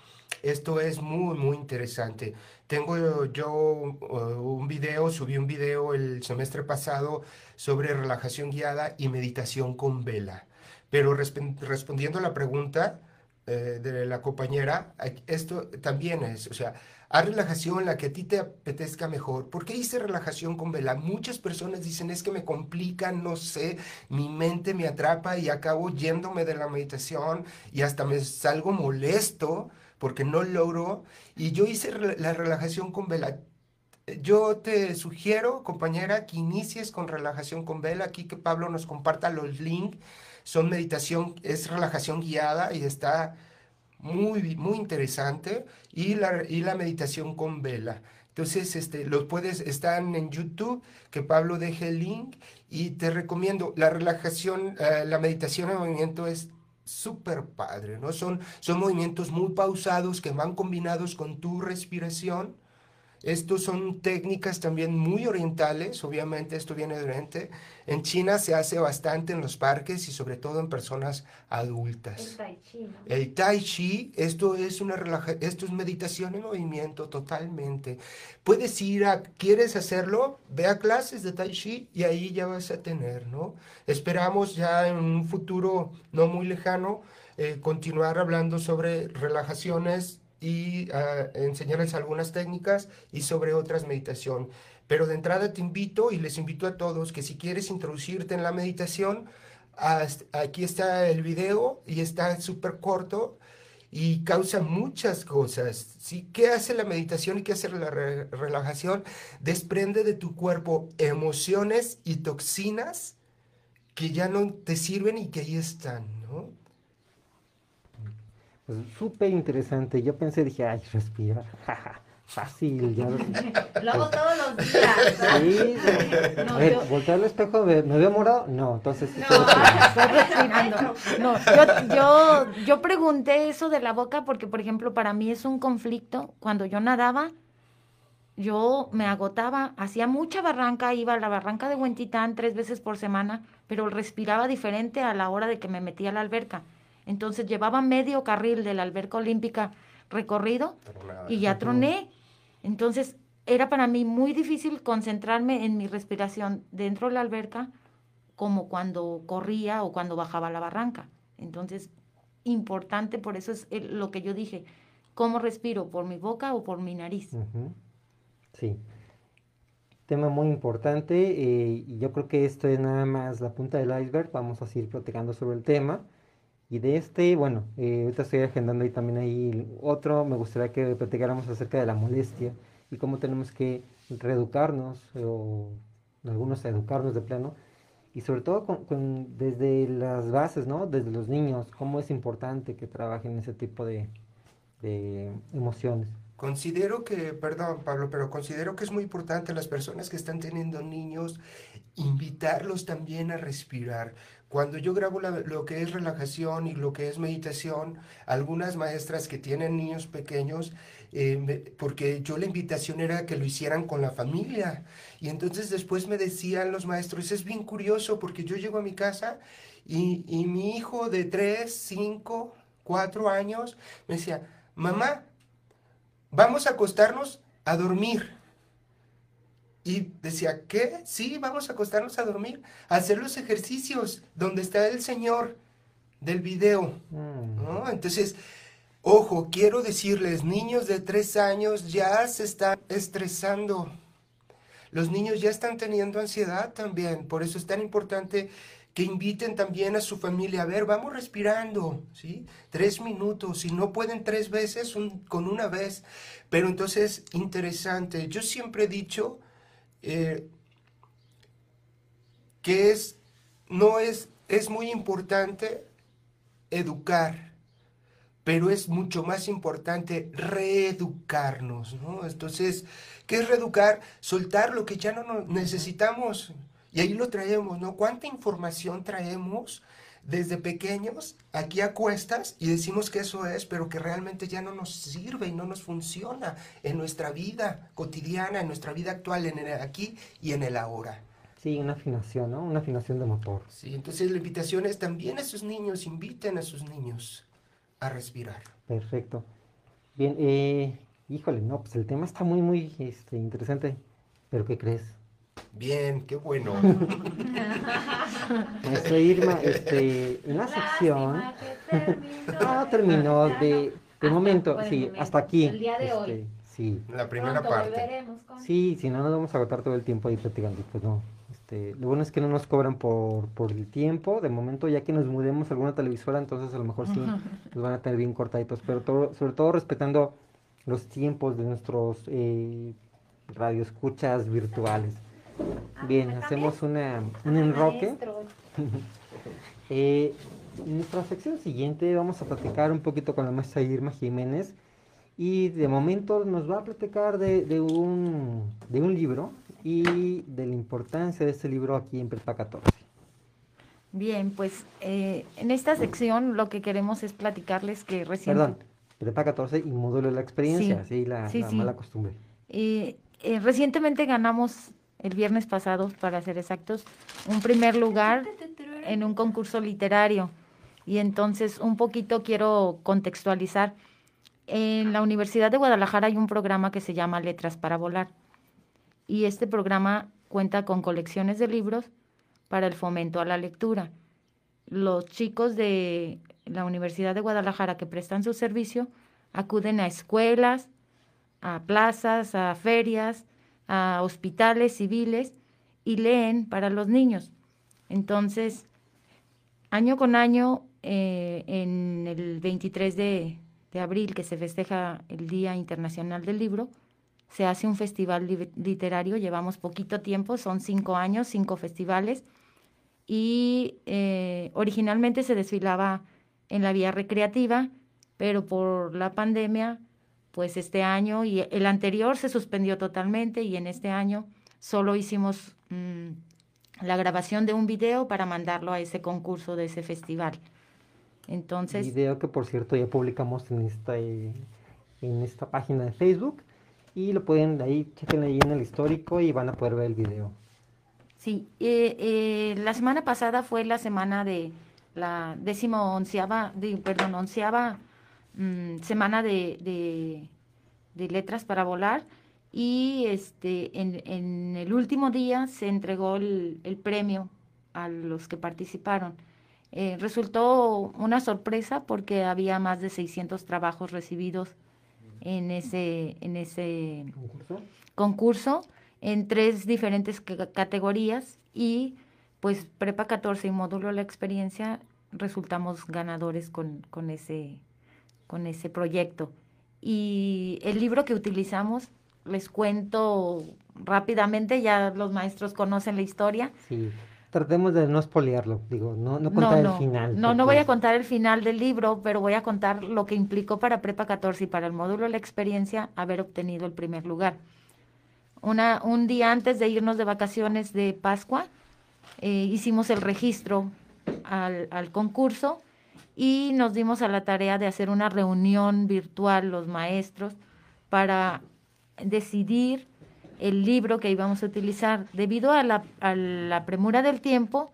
esto es muy, muy interesante. Tengo yo, uh, un video, subí un video el semestre pasado sobre relajación guiada y meditación con vela. Pero resp- respondiendo a la pregunta eh, de la compañera, esto también es, o sea, haz relajación la que a ti te apetezca mejor. ¿Por qué hice relajación con vela? Muchas personas dicen es que me complica, no sé, mi mente me atrapa y acabo yéndome de la meditación y hasta me salgo molesto porque no logro. Y yo hice la relajación con vela. Yo te sugiero, compañera, que inicies con relajación con vela. Aquí que Pablo nos comparta los links. Son meditación, es relajación guiada y está muy, muy interesante. Y la, y la meditación con vela. Entonces, este, los puedes, están en YouTube, que Pablo deje el link. Y te recomiendo, la relajación, eh, la meditación en movimiento es súper padre, ¿no? Son, son movimientos muy pausados que van combinados con tu respiración estos son técnicas también muy orientales, obviamente esto viene de Oriente. En China se hace bastante en los parques y sobre todo en personas adultas. El tai chi, ¿no? El tai chi, esto es una relaja, esto es meditación en movimiento totalmente. Puedes ir a, quieres hacerlo, ve a clases de tai chi y ahí ya vas a tener, ¿no? Esperamos ya en un futuro no muy lejano eh, continuar hablando sobre relajaciones y ah, enseñarles algunas técnicas y sobre otras meditación. Pero de entrada te invito y les invito a todos que si quieres introducirte en la meditación, aquí está el video y está súper corto y causa muchas cosas. ¿sí? ¿Qué hace la meditación y qué hace la re- relajación? Desprende de tu cuerpo emociones y toxinas que ya no te sirven y que ahí están, ¿no? Pues súper interesante. Yo pensé, dije, ay, respira. jaja, Fácil, ya lo sé. Lo hago todos los días. Sí, sí. No, a ver, yo- voltear al espejo, ¿me, me veo morado? No, entonces sí No. estoy respirando. Estoy respirando. No, yo, yo, yo pregunté eso de la boca porque, por ejemplo, para mí es un conflicto. Cuando yo nadaba, yo me agotaba, hacía mucha barranca, iba a la barranca de Huentitán tres veces por semana, pero respiraba diferente a la hora de que me metía a la alberca. Entonces llevaba medio carril de la alberca olímpica recorrido y ya troné. Entonces era para mí muy difícil concentrarme en mi respiración dentro de la alberca como cuando corría o cuando bajaba la barranca. Entonces, importante, por eso es lo que yo dije, ¿cómo respiro? ¿Por mi boca o por mi nariz? Sí. Tema muy importante eh, y yo creo que esto es nada más la punta del iceberg. Vamos a seguir platicando sobre el tema. Y de este, bueno, eh, ahorita estoy agendando ahí también ahí otro. Me gustaría que platicáramos acerca de la molestia y cómo tenemos que reeducarnos o algunos educarnos de plano. Y sobre todo con- con- desde las bases, ¿no? Desde los niños, cómo es importante que trabajen ese tipo de, de emociones. Considero que, perdón Pablo, pero considero que es muy importante las personas que están teniendo niños, invitarlos también a respirar. Cuando yo grabo lo que es relajación y lo que es meditación, algunas maestras que tienen niños pequeños, eh, porque yo la invitación era que lo hicieran con la familia. Y entonces después me decían los maestros, es bien curioso porque yo llego a mi casa y, y mi hijo de 3, 5, 4 años me decía, mamá, vamos a acostarnos a dormir. Y decía, ¿qué? Sí, vamos a acostarnos a dormir, a hacer los ejercicios donde está el Señor del video. Mm. ¿no? Entonces, ojo, quiero decirles, niños de tres años ya se están estresando. Los niños ya están teniendo ansiedad también, por eso es tan importante que inviten también a su familia. A ver, vamos respirando, ¿sí? Tres minutos, si no pueden tres veces, un- con una vez. Pero entonces, interesante. Yo siempre he dicho eh, que es, no es, es muy importante educar, pero es mucho más importante reeducarnos, ¿no? Entonces, ¿qué es reeducar? Soltar lo que ya no necesitamos. Y ahí lo traemos, ¿no? ¿Cuánta información traemos desde pequeños aquí a cuestas y decimos que eso es, pero que realmente ya no nos sirve y no nos funciona en nuestra vida cotidiana, en nuestra vida actual, en el aquí y en el ahora? Sí, una afinación, ¿no? Una afinación de motor. Sí, entonces la invitación es también a sus niños, inviten a sus niños a respirar. Perfecto. Bien, eh, híjole, no, pues el tema está muy, muy este, interesante. ¿Pero qué crees? Bien, qué bueno. Maestra Irma, este, en la sección... Lástima que terminó. Ah, terminó de, de Hasta momento, el sí, momento, hasta aquí. el día de hoy. este, Sí, La primera Pronto parte. sí, si no nos vamos a agotar todo el tiempo ahí platicando, y pues no. Este, lo bueno es que no nos cobran por, por el tiempo, de momento ya que nos mudemos a alguna televisora, entonces a lo mejor sí nos van a tener bien cortaditos, pero todo, sobre todo respetando los tiempos de nuestros eh, radioescuchas virtuales. Ah, Bien, ¿me hacemos una, un Ah, enroque. maestro. Eh, en nuestra sección siguiente vamos a platicar un poquito con la maestra Irma Jiménez y de momento nos va a platicar de, de un, de un libro y de la importancia de este libro aquí en Prepa 14. Bien, pues eh, en esta sección lo que queremos es platicarles que recién... Perdón, Prepa 14 y módulo de la experiencia, sí, la, sí, la sí. mala costumbre. Eh, eh, recientemente ganamos, el viernes pasado, para ser exactos, un primer lugar en un concurso literario. Y entonces un poquito quiero contextualizar. En la Universidad de Guadalajara hay un programa que se llama Letras para Volar. Y este programa cuenta con colecciones de libros para el fomento a la lectura. Los chicos de la Universidad de Guadalajara que prestan su servicio acuden a escuelas, a plazas, a ferias, a hospitales civiles y leen para los niños. Entonces, año con año, eh, en el 23 de, de, abril, que se festeja el Día Internacional del Libro, se hace un festival li literario, llevamos poquito tiempo, son cinco años, cinco festivales, y eh, originalmente se desfilaba en la vía recreativa, pero por la pandemia, pues este año y el anterior se suspendió totalmente y en este año solo hicimos mmm, la grabación de un video para mandarlo a ese concurso de ese festival. Entonces, video que por cierto ya publicamos en esta en esta página de Facebook y lo pueden ahí chequen ahí en el histórico y van a poder ver el video. Sí, eh, eh, la semana pasada fue la semana de la décimo onceava, de, perdón, onceava mmm, semana de, de, de, letras para volar y este en, en, el último día se entregó el, el premio a los que participaron. Eh, resultó una sorpresa porque había más de 600 trabajos recibidos en ese, en ese ¿Concurso? concurso en tres diferentes categorías y pues Prepa 14 y módulo La Experiencia resultamos ganadores con, con, ese, con ese proyecto. Y el libro que utilizamos, les cuento rápidamente, ya los maestros conocen la historia. Sí, tratemos de no espolearlo, digo, no, no contar no, el final. No, no voy a contar el final del libro, pero voy a contar lo que implicó para Prepa 14 y para el módulo La Experiencia haber obtenido el primer lugar. Una, un día antes de irnos de vacaciones de Pascua, eh, hicimos el registro al, al, concurso y nos dimos a la tarea de hacer una reunión virtual los maestros para decidir el libro que íbamos a utilizar. Debido a la, premura del tiempo,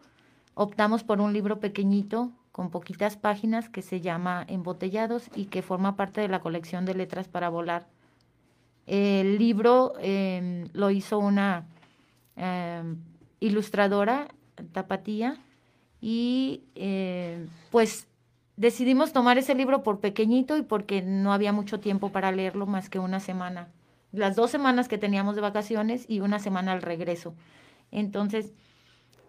optamos por un libro pequeñito con poquitas páginas que se llama Embotellados y que forma parte de la colección de letras para volar el libro eh, lo hizo una eh, ilustradora, Tapatía, y eh, pues decidimos tomar ese libro por pequeñito y porque no había mucho tiempo para leerlo más que una semana. Las dos semanas que teníamos de vacaciones y una semana al regreso. Entonces,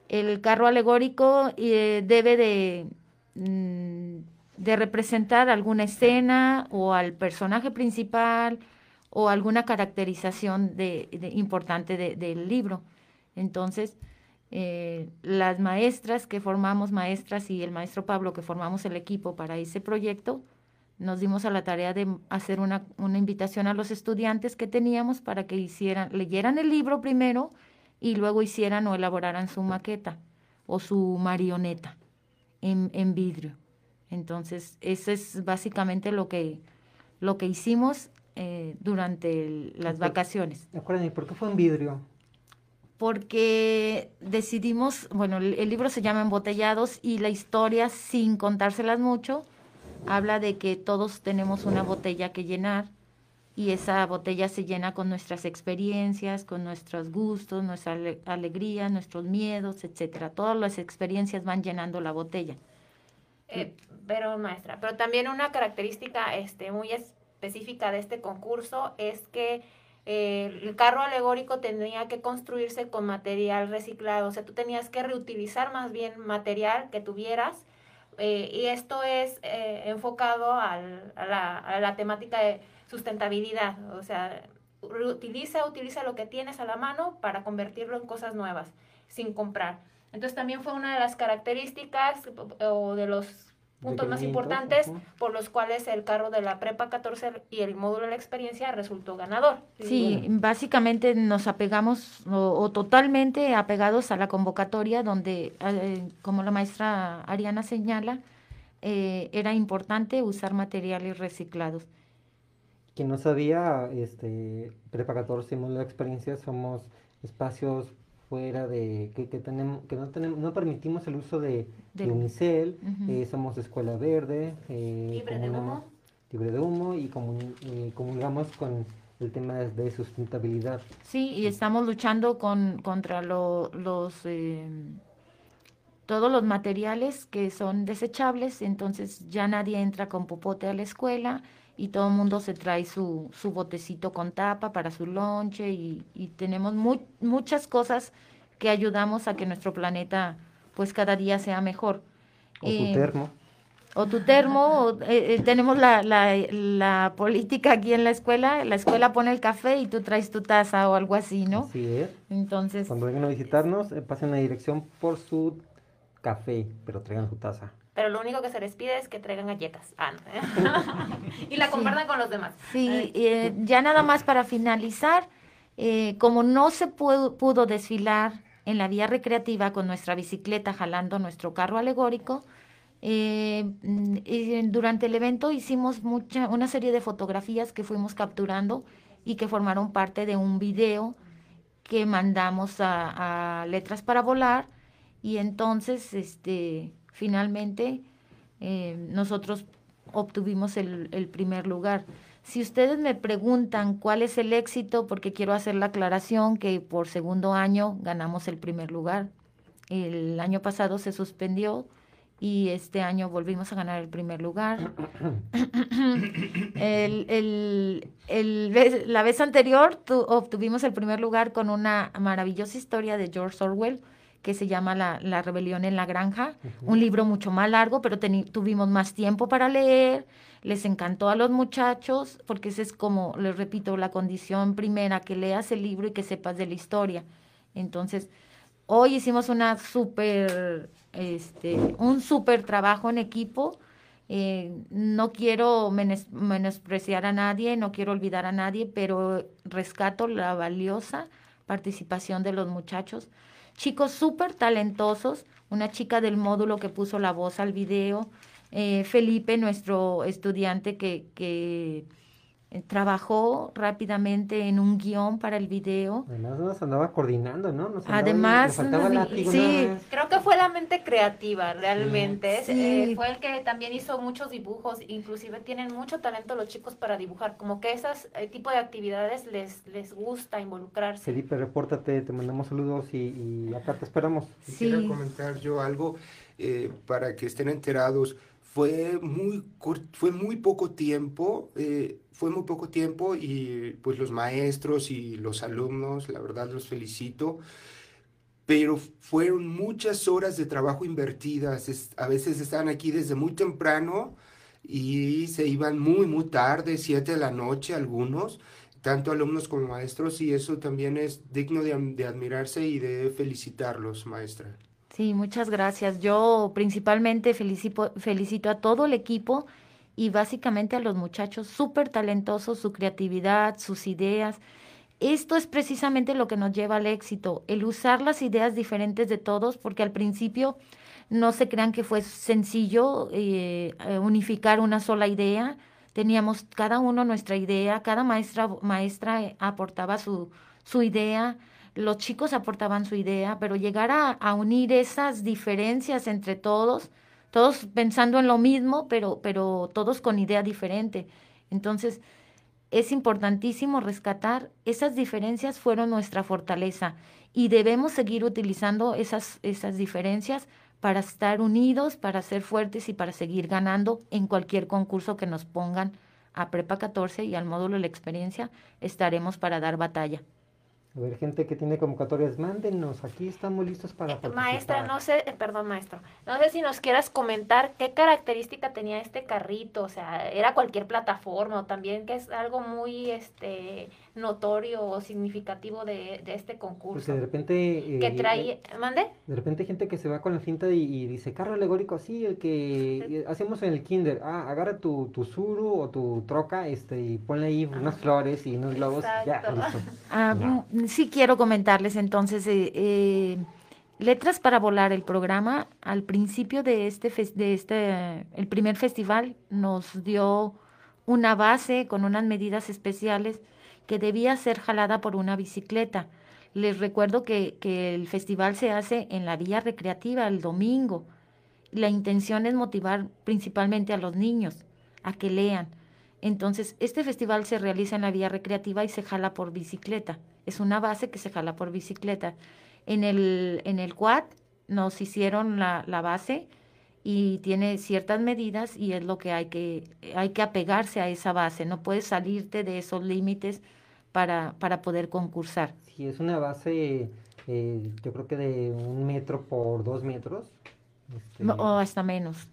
el carro alegórico debe de, mm, de representar alguna escena o al personaje principal o alguna caracterización importante de, del libro. Entonces, eh, las maestras que formamos, maestras y el maestro Pablo que formamos el equipo para ese proyecto, nos dimos a la tarea de hacer una, una invitación a los estudiantes que teníamos para que hicieran, leyeran el libro primero y luego hicieran o elaboraran su maqueta o su marioneta en, en vidrio. Entonces, eso es básicamente lo que, lo que hicimos eh, durante el, las vacaciones. Acuérdenme, ¿por qué fue en vidrio? Porque decidimos, bueno, el, libro se llama Embotellados y la historia, sin contárselas mucho, habla de que todos tenemos una botella que llenar y esa botella se llena con nuestras experiencias, con nuestros gustos, nuestra ale alegría, nuestros miedos, etcétera. Todas las experiencias van llenando la botella. Eh, pero maestra, pero también una característica este, muy específica de este concurso es que eh, el carro alegórico tenía que construirse con material reciclado, o sea, tú tenías que reutilizar más bien material que tuvieras eh, y esto es eh, enfocado al, a, la, a, la, temática de sustentabilidad, o sea, utiliza, utiliza lo que tienes a la mano para convertirlo en cosas nuevas, sin comprar. Entonces también fue una de las características o de los puntos más importantes por los cuales el carro de la prepa 14 y el módulo de la experiencia resultó ganador. Sí, básicamente nos apegamos o, o totalmente apegados a la convocatoria donde, eh, como la maestra Ariana señala, eh, era importante usar materiales reciclados. Quien no sabía, este, Prepa 14 y Módulo de Experiencia somos espacios fuera de, que, que tenemos, que no tenemos, no permitimos el uso de, de Del- unicel, Ujú. eh, somos escuela verde, eh, Libre de humo. libre de humo y comun- eh, comulgamos con el tema de, de sustentabilidad. Sí, y estamos luchando con, contra lo- los eh, todos los materiales que son desechables, entonces ya nadie entra con popote a la escuela y todo el mundo se trae su, su botecito con tapa para su lonche y, y tenemos mu- muchas cosas que ayudamos a que nuestro planeta pues cada día sea mejor. O Eh, tu termo. o tu termo, o, eh, eh, tenemos la, la, la política aquí en la escuela, la escuela pone el café y tú traes tu taza o algo así, ¿no? Así es. Entonces, Cuando vengan a visitarnos, eh, pasen la dirección por su café, pero traigan su taza. Pero lo único que se les pide es que traigan galletas. Ah, no. y la compartan con los demás. sí, eh, ya nada más para finalizar, eh, como no se pudo, pudo desfilar en la vía recreativa con nuestra bicicleta jalando nuestro carro alegórico, eh, mm, durante el evento hicimos mucha, una serie de fotografías que fuimos capturando y que formaron parte de un video que mandamos a, a Letras para Volar y entonces este finalmente eh, nosotros obtuvimos el, el primer lugar. Si ustedes me preguntan cuál es el éxito, porque quiero hacer la aclaración que por segundo año ganamos el primer lugar. El año pasado se suspendió y este año volvimos a ganar el primer lugar. El- el- el vez- la vez anterior tu- obtuvimos el primer lugar con una maravillosa historia de George Orwell que se llama La, La rebelión en la granja, un libro mucho más largo, pero tuvimos más tiempo para leer, les encantó a los muchachos, porque esa es como, les repito, la condición primera, que leas el libro y que sepas de la historia. Entonces, hoy hicimos una super, este, un súper trabajo en equipo. Eh, no quiero menes- menospreciar a nadie, no quiero olvidar a nadie, pero rescato la valiosa participación de los muchachos. Chicos súper talentosos, una chica del módulo que puso la voz al video, eh, Felipe, nuestro estudiante que, que trabajó rápidamente en un guion para el video. Además nos andaba coordinando, ¿no? Nos andaba ahí, Además, nos- látigo sí. Creo que fue la mente creativa, realmente. Sí. Eh, fue el que también hizo muchos dibujos, inclusive tienen mucho talento los chicos para dibujar, como que esas eh, tipo de actividades les, les gusta involucrarse. Felipe, repórtate, te mandamos saludos y, y acá te esperamos. Quisiera Sí. comentar yo algo eh, para que estén enterados. Fue muy, fue muy poco tiempo, eh, fue muy poco tiempo y pues los maestros y los alumnos, la verdad los felicito, pero fueron muchas horas de trabajo invertidas. A veces estaban aquí desde muy temprano y se iban muy, muy tarde, siete de la noche algunos, tanto alumnos como maestros, y eso también es digno de, de admirarse y de felicitarlos, maestra. Sí, muchas gracias. Yo principalmente felicito, a todo el equipo y básicamente a los muchachos súper talentosos, su creatividad, sus ideas. Esto es precisamente lo que nos lleva al éxito, el usar las ideas diferentes de todos, porque al principio no se crean que fue sencillo eh, eh, unificar una sola idea. Teníamos cada uno nuestra idea, cada maestra, maestra eh, aportaba su, su idea, los chicos aportaban su idea, pero llegar a, unir esas diferencias entre todos, todos pensando en lo mismo, pero, pero todos con idea diferente. Entonces, es importantísimo rescatar esas diferencias fueron nuestra fortaleza y debemos seguir utilizando esas, esas diferencias para estar unidos, para ser fuertes y para seguir ganando en cualquier concurso que nos pongan a Prepa 14 y al módulo de la experiencia, estaremos para dar batalla. A ver, gente que tiene convocatorias, mándenos, aquí estamos listos para Eh, participar. Maestra, no sé, eh, perdón, maestro, no sé si nos quieras comentar qué característica tenía este carrito, o sea, era cualquier plataforma o también que es algo muy este notorio o significativo de, de este concurso. Porque de repente... eh, que trae, ¿mande? De repente gente que se va con la finta y, y dice, carro alegórico, sí, el que hacemos en el kinder. Ah, agarra tu, tu suru o tu troca este, y ponle ahí unas flores y unos globos. Ya, listo. Ah, No. mm, sí quiero comentarles entonces, eh, eh, Letras para Volar, el programa, al principio de este, de este, el primer festival, nos dio una base con unas medidas especiales que debía ser jalada por una bicicleta. Les recuerdo que, que el festival se hace en la vía recreativa el domingo. La intención es motivar principalmente a los niños a que lean. Entonces, este festival se realiza en la vía recreativa y se jala por bicicleta. Es una base que se jala por bicicleta. En el, en el quad nos hicieron la, la base y tiene ciertas medidas y es lo que hay que, hay que apegarse a esa base. No puedes salirte de esos límites para, para poder concursar. Sí, es una base, eh, yo creo que de un metro por dos metros. Este, O hasta menos.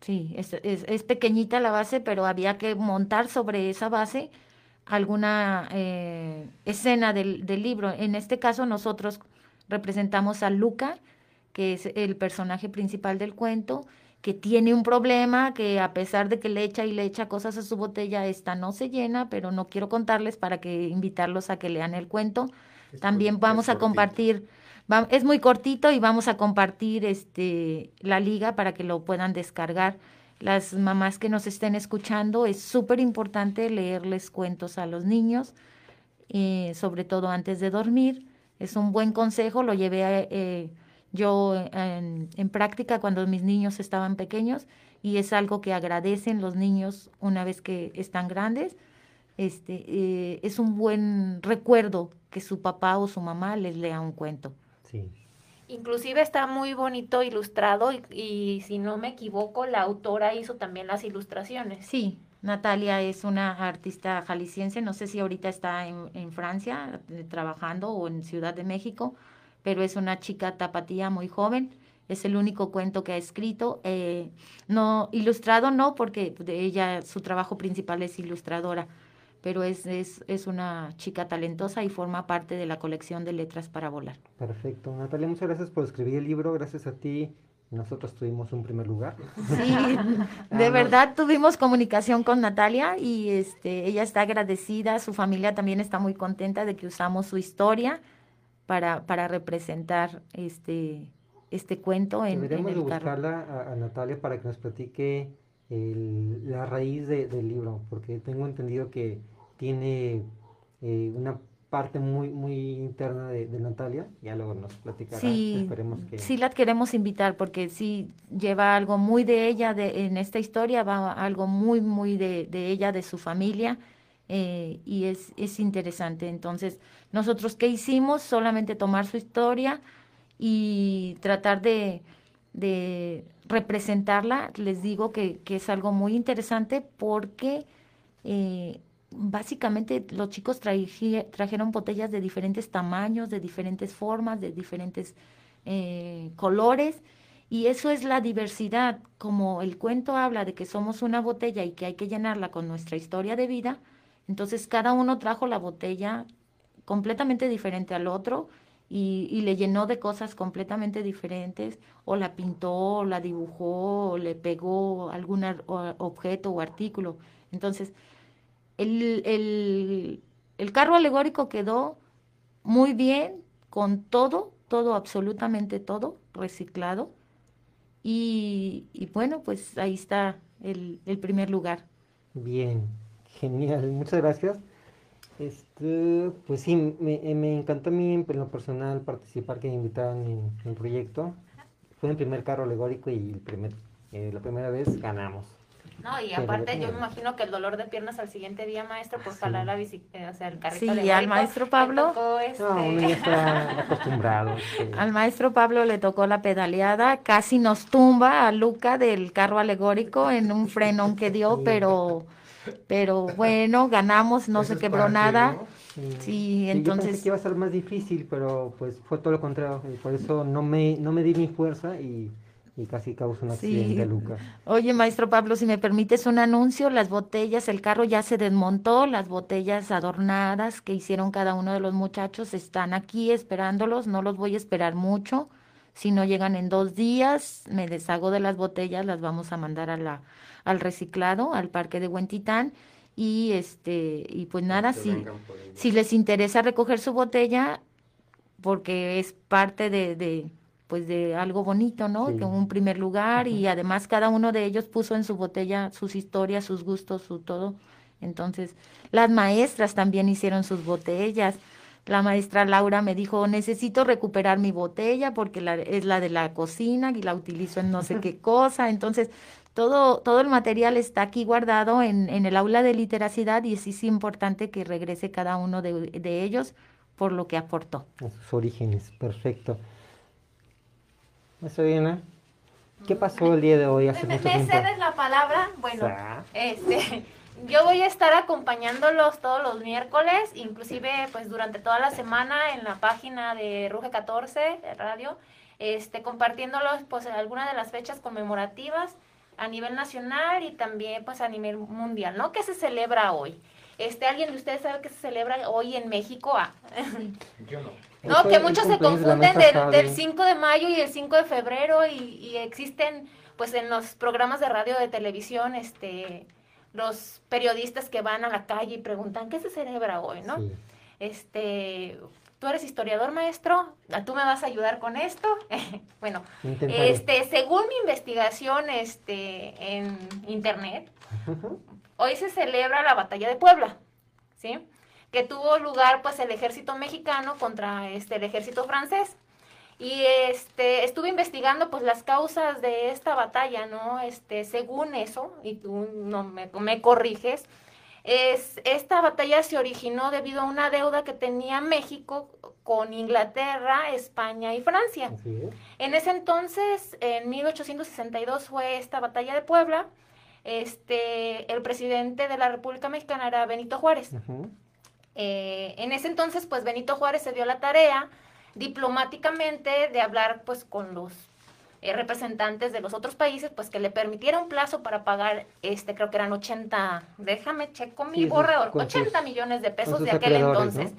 Sí, es, es, es pequeñita la base, pero había que montar sobre esa base alguna eh, escena del, del libro. En este caso nosotros representamos a Luca, que es el personaje principal del cuento, que tiene un problema, que a pesar de que le echa y le echa cosas a su botella, esta no se llena, pero no quiero contarles para que invitarlos a que lean el cuento. Es También vamos a compartir, va- es muy cortito y vamos a compartir este la liga para que lo puedan descargar. Las mamás que nos estén escuchando, es súper importante leerles cuentos a los niños, eh, sobre todo antes de dormir. Es un buen consejo, lo llevé a, eh, yo en, en práctica cuando mis niños estaban pequeños y es algo que agradecen los niños una vez que están grandes. Este, eh, es un buen recuerdo que su papá o su mamá les lea un cuento. Sí. Inclusive está muy bonito ilustrado y, y si no me equivoco, la autora hizo también las ilustraciones. Sí, Natalia es una artista jalisciense, no sé si ahorita está en, en Francia eh, trabajando o en Ciudad de México, pero es una chica tapatía muy joven. Es el único cuento que ha escrito. eh, no ilustrado no, porque ella su trabajo principal es ilustradora, pero es, es, es una chica talentosa y forma parte de la colección de letras para volar. Perfecto. Natalia, muchas gracias por escribir el libro. Gracias a ti, nosotros tuvimos un primer lugar. Sí, de Ah, verdad tuvimos comunicación con Natalia y este, ella está agradecida, su familia también está muy contenta de que usamos su historia para, para representar este, este cuento en, en Deberíamos de el buscarla a, a Natalia para que nos platique el- la raíz de- del libro, porque tengo entendido que tiene eh, una parte muy muy interna de, de Natalia. Ya luego nos platicará. Sí, Esperemos que sí la queremos invitar porque sí lleva algo muy de ella de, en esta historia, va algo muy, muy de, de ella, de su familia, eh, y es, es interesante. Entonces, nosotros qué hicimos? Solamente tomar su historia y tratar de, representarla. Les digo que, es algo muy interesante porque eh, básicamente los chicos traje- trajeron botellas de diferentes tamaños, de diferentes formas, de diferentes eh, colores. Y eso es la diversidad. Como el cuento habla de que somos una botella y que hay que llenarla con nuestra historia de vida, entonces cada uno trajo la botella completamente diferente al otro y, y le llenó de cosas completamente diferentes, o la pintó, o la dibujó, o le pegó algún objeto o artículo. Entonces, el, el, el carro alegórico quedó muy bien, con todo, todo, absolutamente todo, reciclado. Y, y bueno, pues ahí está el, el primer lugar. Bien, genial, muchas gracias. Este, pues sí, me, eh, me encantó a mí en lo personal participar, que me invitaran en el proyecto. Fue el primer carro alegórico y el primer, eh, la primera vez ganamos. No, y Pero aparte yo me imagino que el dolor de piernas al siguiente día, maestro, por Sí. jalar la bicicleta, o sea, el carrito Sí, al alegórico, maestro le Pablo. tocó, este, No, uno ya está acostumbrado. este, Al maestro Pablo le tocó la pedaleada, casi nos tumba a Luca del carro alegórico en un frenón que dio, pero, pero bueno, ganamos, no se Eso quebró parte, nada. Sí, Yo pensé entonces- que iba a ser más difícil, pero pues fue todo lo contrario. y por eso no me, no me di mi fuerza y, y casi causó un Sí. accidente, Lucas. Oye, maestro Pablo, si me permites un anuncio, las botellas, el carro ya se desmontó, las botellas adornadas que hicieron cada uno de los muchachos están aquí esperándolos, no los voy a esperar mucho. Si no llegan en dos días, me deshago de las botellas, las vamos a mandar a la, al reciclado, al parque de Huentitán. Y este, y pues nada, si, si les interesa recoger su botella, porque es parte de, de, pues de algo bonito, ¿no? Sí. Que un primer lugar y además cada uno de ellos puso en su botella sus historias, sus gustos, su todo. Entonces, las maestras también hicieron sus botellas. La maestra Laura me dijo, necesito recuperar mi botella porque la- es la de la cocina y la utilizo en no sé qué cosa. Entonces, todo, todo el material está aquí guardado en, en el aula de literacidad y sí es importante que regrese cada uno de, de ellos por lo que aportó. A sus orígenes, perfecto. Maestra Diana, ¿qué pasó el día de hoy hace ¿Me, mucho me tiempo? cedes la palabra? Bueno, este, yo voy a estar acompañándolos todos los miércoles, inclusive pues durante toda la semana en la página de Ruge 14 de radio, este, compartiéndolos pues en algunas de las fechas conmemorativas a nivel nacional y también pues a nivel mundial, ¿no? ¿Qué se celebra hoy? Este, ¿Alguien de ustedes sabe qué se celebra hoy en México? Ah, Yo no. No, que muchos se confunden del, del Fabi. 5 de mayo y el 5 de febrero y, y existen pues en los programas de radio de televisión este los periodistas que van a la calle y preguntan qué se celebra hoy, ¿no? Sí. Este, tú eres historiador maestro, ¿A tú me vas a ayudar con esto. bueno, Intentaré. este, según mi investigación este en internet, hoy se celebra la batalla de Puebla, ¿sí? Que tuvo lugar pues el ejército mexicano contra este el ejército francés. Y este estuve investigando pues las causas de esta batalla, ¿no? Este, según eso, y tú no me, me corriges, es esta batalla se originó debido a una deuda que tenía México con Inglaterra, España y Francia. Es. En ese entonces, en 1862 fue esta batalla de Puebla. Este, el presidente de la República Mexicana era Benito Juárez. Eh, en ese entonces, pues Benito Juárez se dio la tarea diplomáticamente de hablar pues con los eh, representantes de los otros países, pues que le permitiera un plazo para pagar, este, creo que eran 80, déjame checo mi Sí, borrador, con 80 sus- millones de pesos de aquel entonces.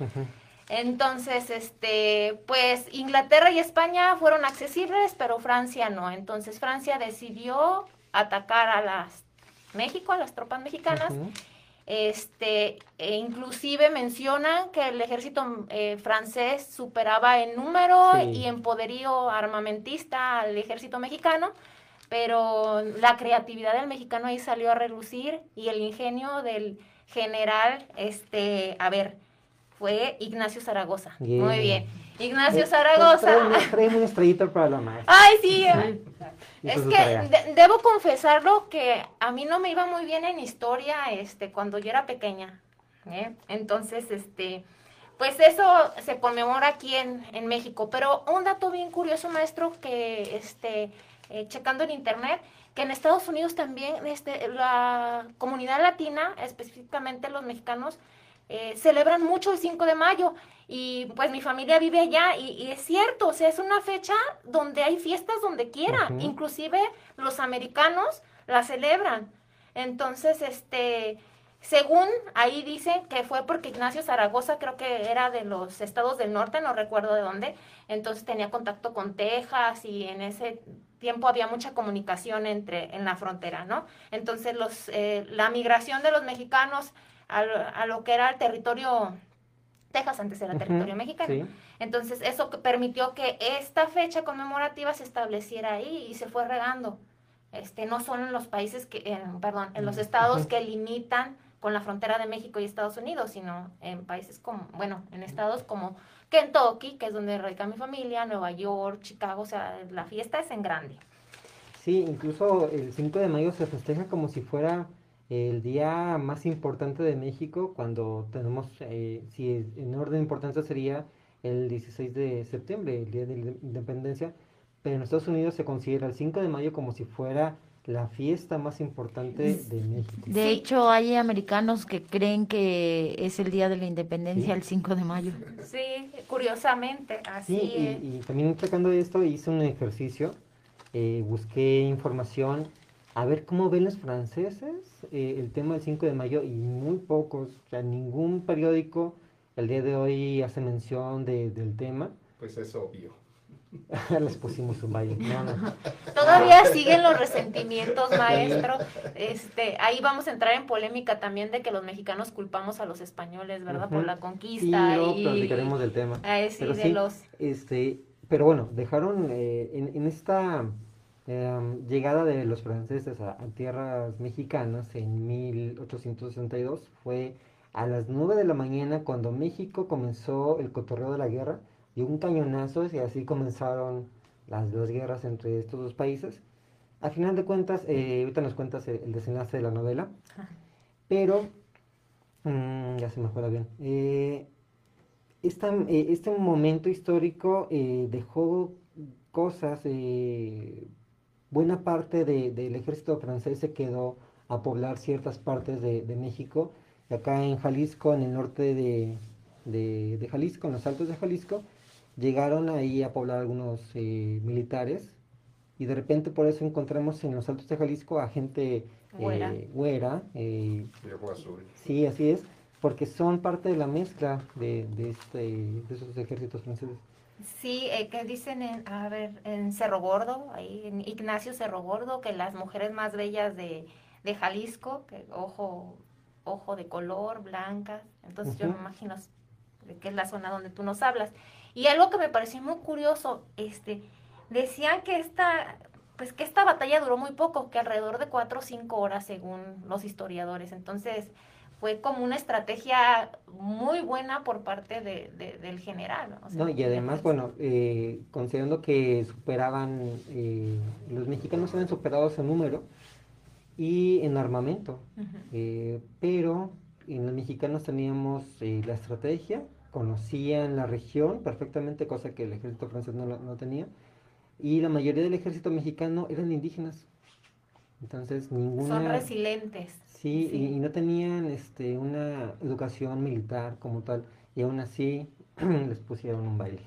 Entonces, este, pues Inglaterra y España fueron accesibles, pero Francia no. Entonces Francia decidió atacar a las México, a las tropas mexicanas. Ujú. Este, e inclusive mencionan que el ejército eh, francés superaba en número Sí. y en poderío armamentista al ejército mexicano, pero la creatividad del mexicano ahí salió a relucir y el ingenio del general, este, a ver, fue Ignacio Zaragoza. Muy bien. Ignacio Eh, Zaragoza. Tráeme, tráeme un estrellito para la maestra. Ay, sí. Hizo Es que de- debo confesarlo que a mí no me iba muy bien en historia este cuando yo era pequeña. ¿eh? Entonces, este, pues eso se conmemora aquí en, en México. Pero un dato bien curioso, maestro, que este, eh, checando en internet, que en Estados Unidos también este, la comunidad latina, específicamente los mexicanos, eh, celebran mucho el 5 de mayo y pues mi familia vive allá y, y es cierto, o sea, es una fecha donde hay fiestas donde quiera, inclusive los americanos la celebran. Entonces, este, según ahí dicen que fue porque Ignacio Zaragoza creo que era de los estados del norte, no recuerdo de dónde, entonces tenía contacto con Texas y en ese tiempo había mucha comunicación entre en la frontera, ¿no? Entonces los eh, la migración de los mexicanos a, a lo que era el territorio Texas antes era territorio mexicano. sí. Entonces eso permitió que esta fecha conmemorativa se estableciera ahí y se fue regando. Este, no solo en los países que, perdón, en los estados que limitan con la frontera de México y Estados Unidos, sino en países como, bueno, en estados como Kentucky, que es donde radica mi familia, Nueva York, Chicago, o sea, la fiesta es en grande. Sí, incluso el 5 de mayo se festeja como si fuera el día más importante de México, cuando tenemos, eh, si en orden de importancia sería el 16 de septiembre, el Día de la Independencia, pero en Estados Unidos se considera el 5 de mayo como si fuera la fiesta más importante de México. De hecho, hay americanos que creen que es el Día de la Independencia Sí. el 5 de mayo. Sí, curiosamente, así Sí, es. y, y también sacando esto hice un ejercicio, eh, busqué información a ver cómo ven los franceses eh, el tema del 5 de mayo y muy pocos, o sea, ningún periódico el día de hoy hace mención de- del tema. Pues es obvio. Les pusimos un baile. No, no. Todavía siguen los resentimientos, maestro. Este, ahí vamos a entrar en polémica también de que los mexicanos culpamos a los españoles, ¿verdad? Por la conquista luego y platicaremos del tema. Ay, sí, Pero de sí, los Este, pero bueno, dejaron eh, en, en esta em, llegada de los franceses a, a tierras mexicanas en 1862 fue a las 9 de la mañana cuando México comenzó el cotorreo de la guerra y un cañonazo y así comenzaron las dos guerras entre estos dos países. A final de cuentas, eh, ahorita nos cuentas el, desenlace de la novela, pero mm, ya se me fue avión. Eh, esta- eh, este momento histórico eh, dejó cosas, eh, buena parte de- del ejército francés se quedó a poblar ciertas partes de, de México, y acá en Jalisco, en el norte de, de- de Jalisco, en los altos de Jalisco, llegaron ahí a poblar algunos eh, militares, y de repente por eso encontramos en los altos de Jalisco a gente eh, Güera. güera, eh, De azul. Sí, así es, porque son parte de la mezcla de, de, este, de esos ejércitos franceses. Sí, eh, que dicen en, a ver, en Cerro Gordo, ahí en Ignacio Cerro Gordo, que las mujeres más bellas de, de Jalisco, que ojo, ojo de color, blancas, entonces yo me imagino que es la zona donde tú nos hablas. Y algo que me pareció muy curioso, este, decían que esta, pues que esta batalla duró muy poco, que alrededor de cuatro o cinco horas según los historiadores, entonces fue como una estrategia muy buena por parte de, de- del general. ¿no? O sea, No, y además, bueno, eh, considerando que superaban, eh, los mexicanos eran superados en número y en armamento, eh, pero en los mexicanos teníamos eh, la estrategia, conocían la región perfectamente, cosa que el ejército francés no, no tenía, y la mayoría del ejército mexicano eran indígenas. Entonces, ninguna... Son resilientes. Sí, Sí. Y, y no tenían este, una educación militar como tal, y aún así les pusieron un baile.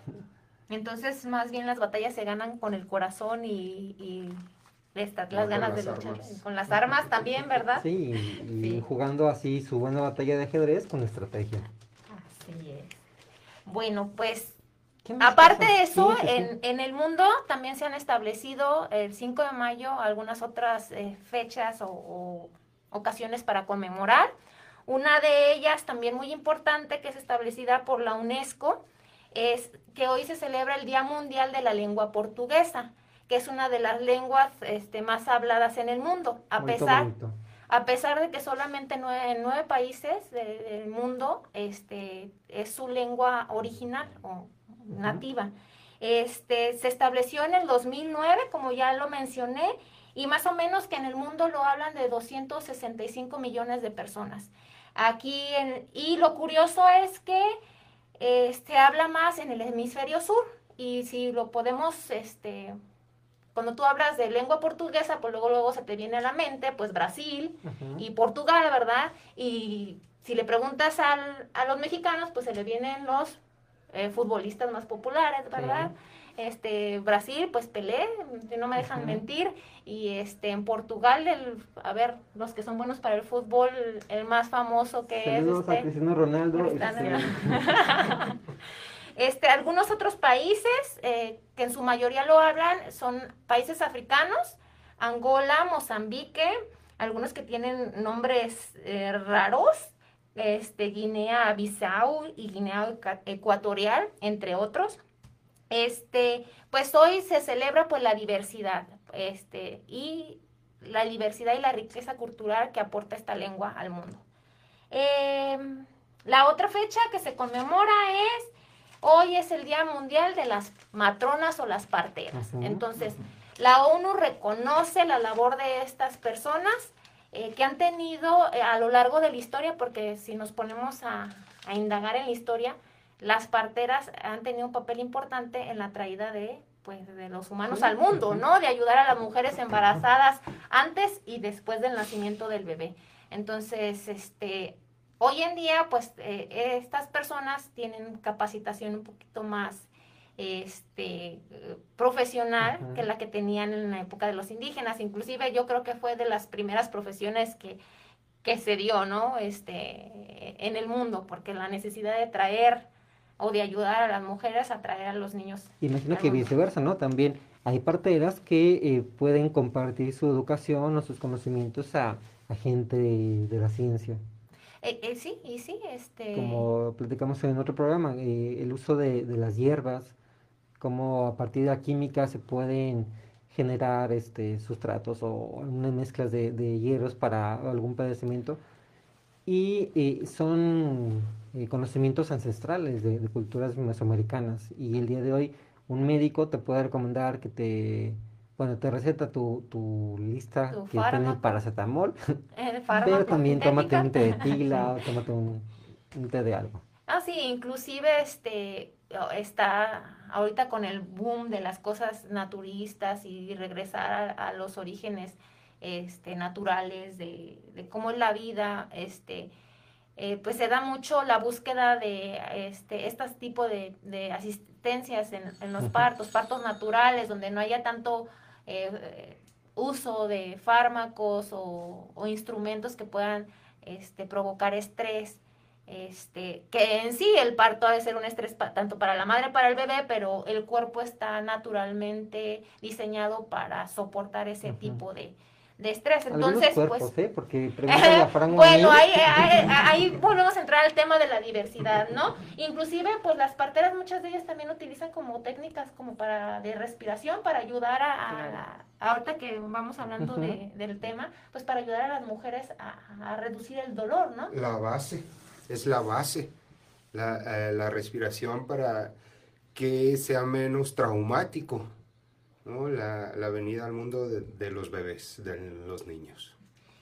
Entonces, más bien las batallas se ganan con el corazón y, y esta- las ganas de luchar. armas. Con las armas también, ¿verdad? Sí, y, Sí. jugando así su buena batalla de ajedrez con estrategia. Así es. Bueno, pues ¿Qué más aparte pasa? de eso, Sí, sí, sí. en, en el mundo también se han establecido el 5 de mayo algunas otras eh, fechas o, o ocasiones para conmemorar. Una de ellas también muy importante que es establecida por la UNESCO es que hoy se celebra el Día Mundial de la Lengua Portuguesa, que es una de las lenguas este, más habladas en el mundo, a Bonito, pesar bonito. a pesar de que solamente nueve, en nueve países de- del mundo este, es su lengua original o nativa. Este, se estableció en el 2009, como ya lo mencioné, y más o menos que en el mundo lo hablan de 265 millones de personas. Aquí, en- y lo curioso es que eh, se habla más en el hemisferio sur, y si lo podemos, este, cuando tú hablas de lengua portuguesa, pues luego, luego se te viene a la mente, pues Brasil, y Portugal, ¿verdad? Y si le preguntas al- a los mexicanos, pues se le vienen los eh, futbolistas más populares, ¿verdad? Este, Brasil, pues Pelé, no me dejan mentir, y este, en Portugal, el, a ver, los que son buenos para el fútbol, el más famoso que Saludos es a este, Cristiano Ronaldo. Cristiano este, este, algunos otros países eh, que en su mayoría lo hablan son países africanos, Angola, Mozambique, algunos que tienen nombres eh, raros, este, Guinea Bissau y Guinea Ecuatorial, entre otros. Este, pues hoy se celebra pues la diversidad, este, y la diversidad y la riqueza cultural que aporta esta lengua al mundo. Em, la otra fecha que se conmemora es, hoy es el Día Mundial de las Matronas o las Parteras. Entonces, la ONU reconoce la labor de estas personas eh, que han tenido eh, a lo largo de la historia, porque si nos ponemos a, a indagar en la historia, las parteras han tenido un papel importante en la traída de pues de los humanos al mundo, ¿no? De ayudar a las mujeres embarazadas antes y después del nacimiento del bebé. Entonces, este, hoy en día, pues eh, estas personas tienen capacitación un poquito más este, profesional que la que tenían en la época de los indígenas. Inclusive yo creo que fue de las primeras profesiones que, que se dio, ¿no? Este, en el mundo, porque la necesidad de traer o de ayudar a las mujeres a traer a los niños. Imagino que viceversa, ¿no? También hay parteras que eh, pueden compartir su educación o sus conocimientos a, a gente de, la ciencia. Eh, eh, sí, y sí, este... Como platicamos en otro programa, el uso de, de, las hierbas, cómo a partir de la química se pueden generar este, sustratos o unas mezclas de, de hierbas para algún padecimiento. Y son eh, conocimientos ancestrales de, culturas mesoamericanas. Y el día de hoy un médico te puede recomendar que te, bueno, te receta tu, tu lista que tiene paracetamol, pero también tómate un té de tila o tómate un, té de algo. Ah, sí, inclusive este está ahorita con el boom de las cosas naturistas y regresar a, los orígenes este, naturales de, de, cómo es la vida, este, eh, pues se da mucho la búsqueda de este, estos tipos de, asistencias en, los partos, partos naturales, donde no haya tanto eh, uso de fármacos o, instrumentos que puedan este, provocar estrés. Este, que en sí el parto ha de ser un estrés tanto para la madre como para el bebé, pero el cuerpo está naturalmente diseñado para soportar ese tipo de, de estrés. Entonces, pues. ¿eh? Porque bueno, ahí, ahí, volvemos a entrar al tema de la diversidad, ¿no? Inclusive, pues las parteras, muchas de ellas también utilizan como técnicas como para de respiración para ayudar a, ahorita que vamos hablando de, del tema, pues para ayudar a las mujeres a, reducir el dolor, ¿no? La base, es la base, la, eh, la respiración para que sea menos traumático la, venida al mundo de, los bebés, de los niños.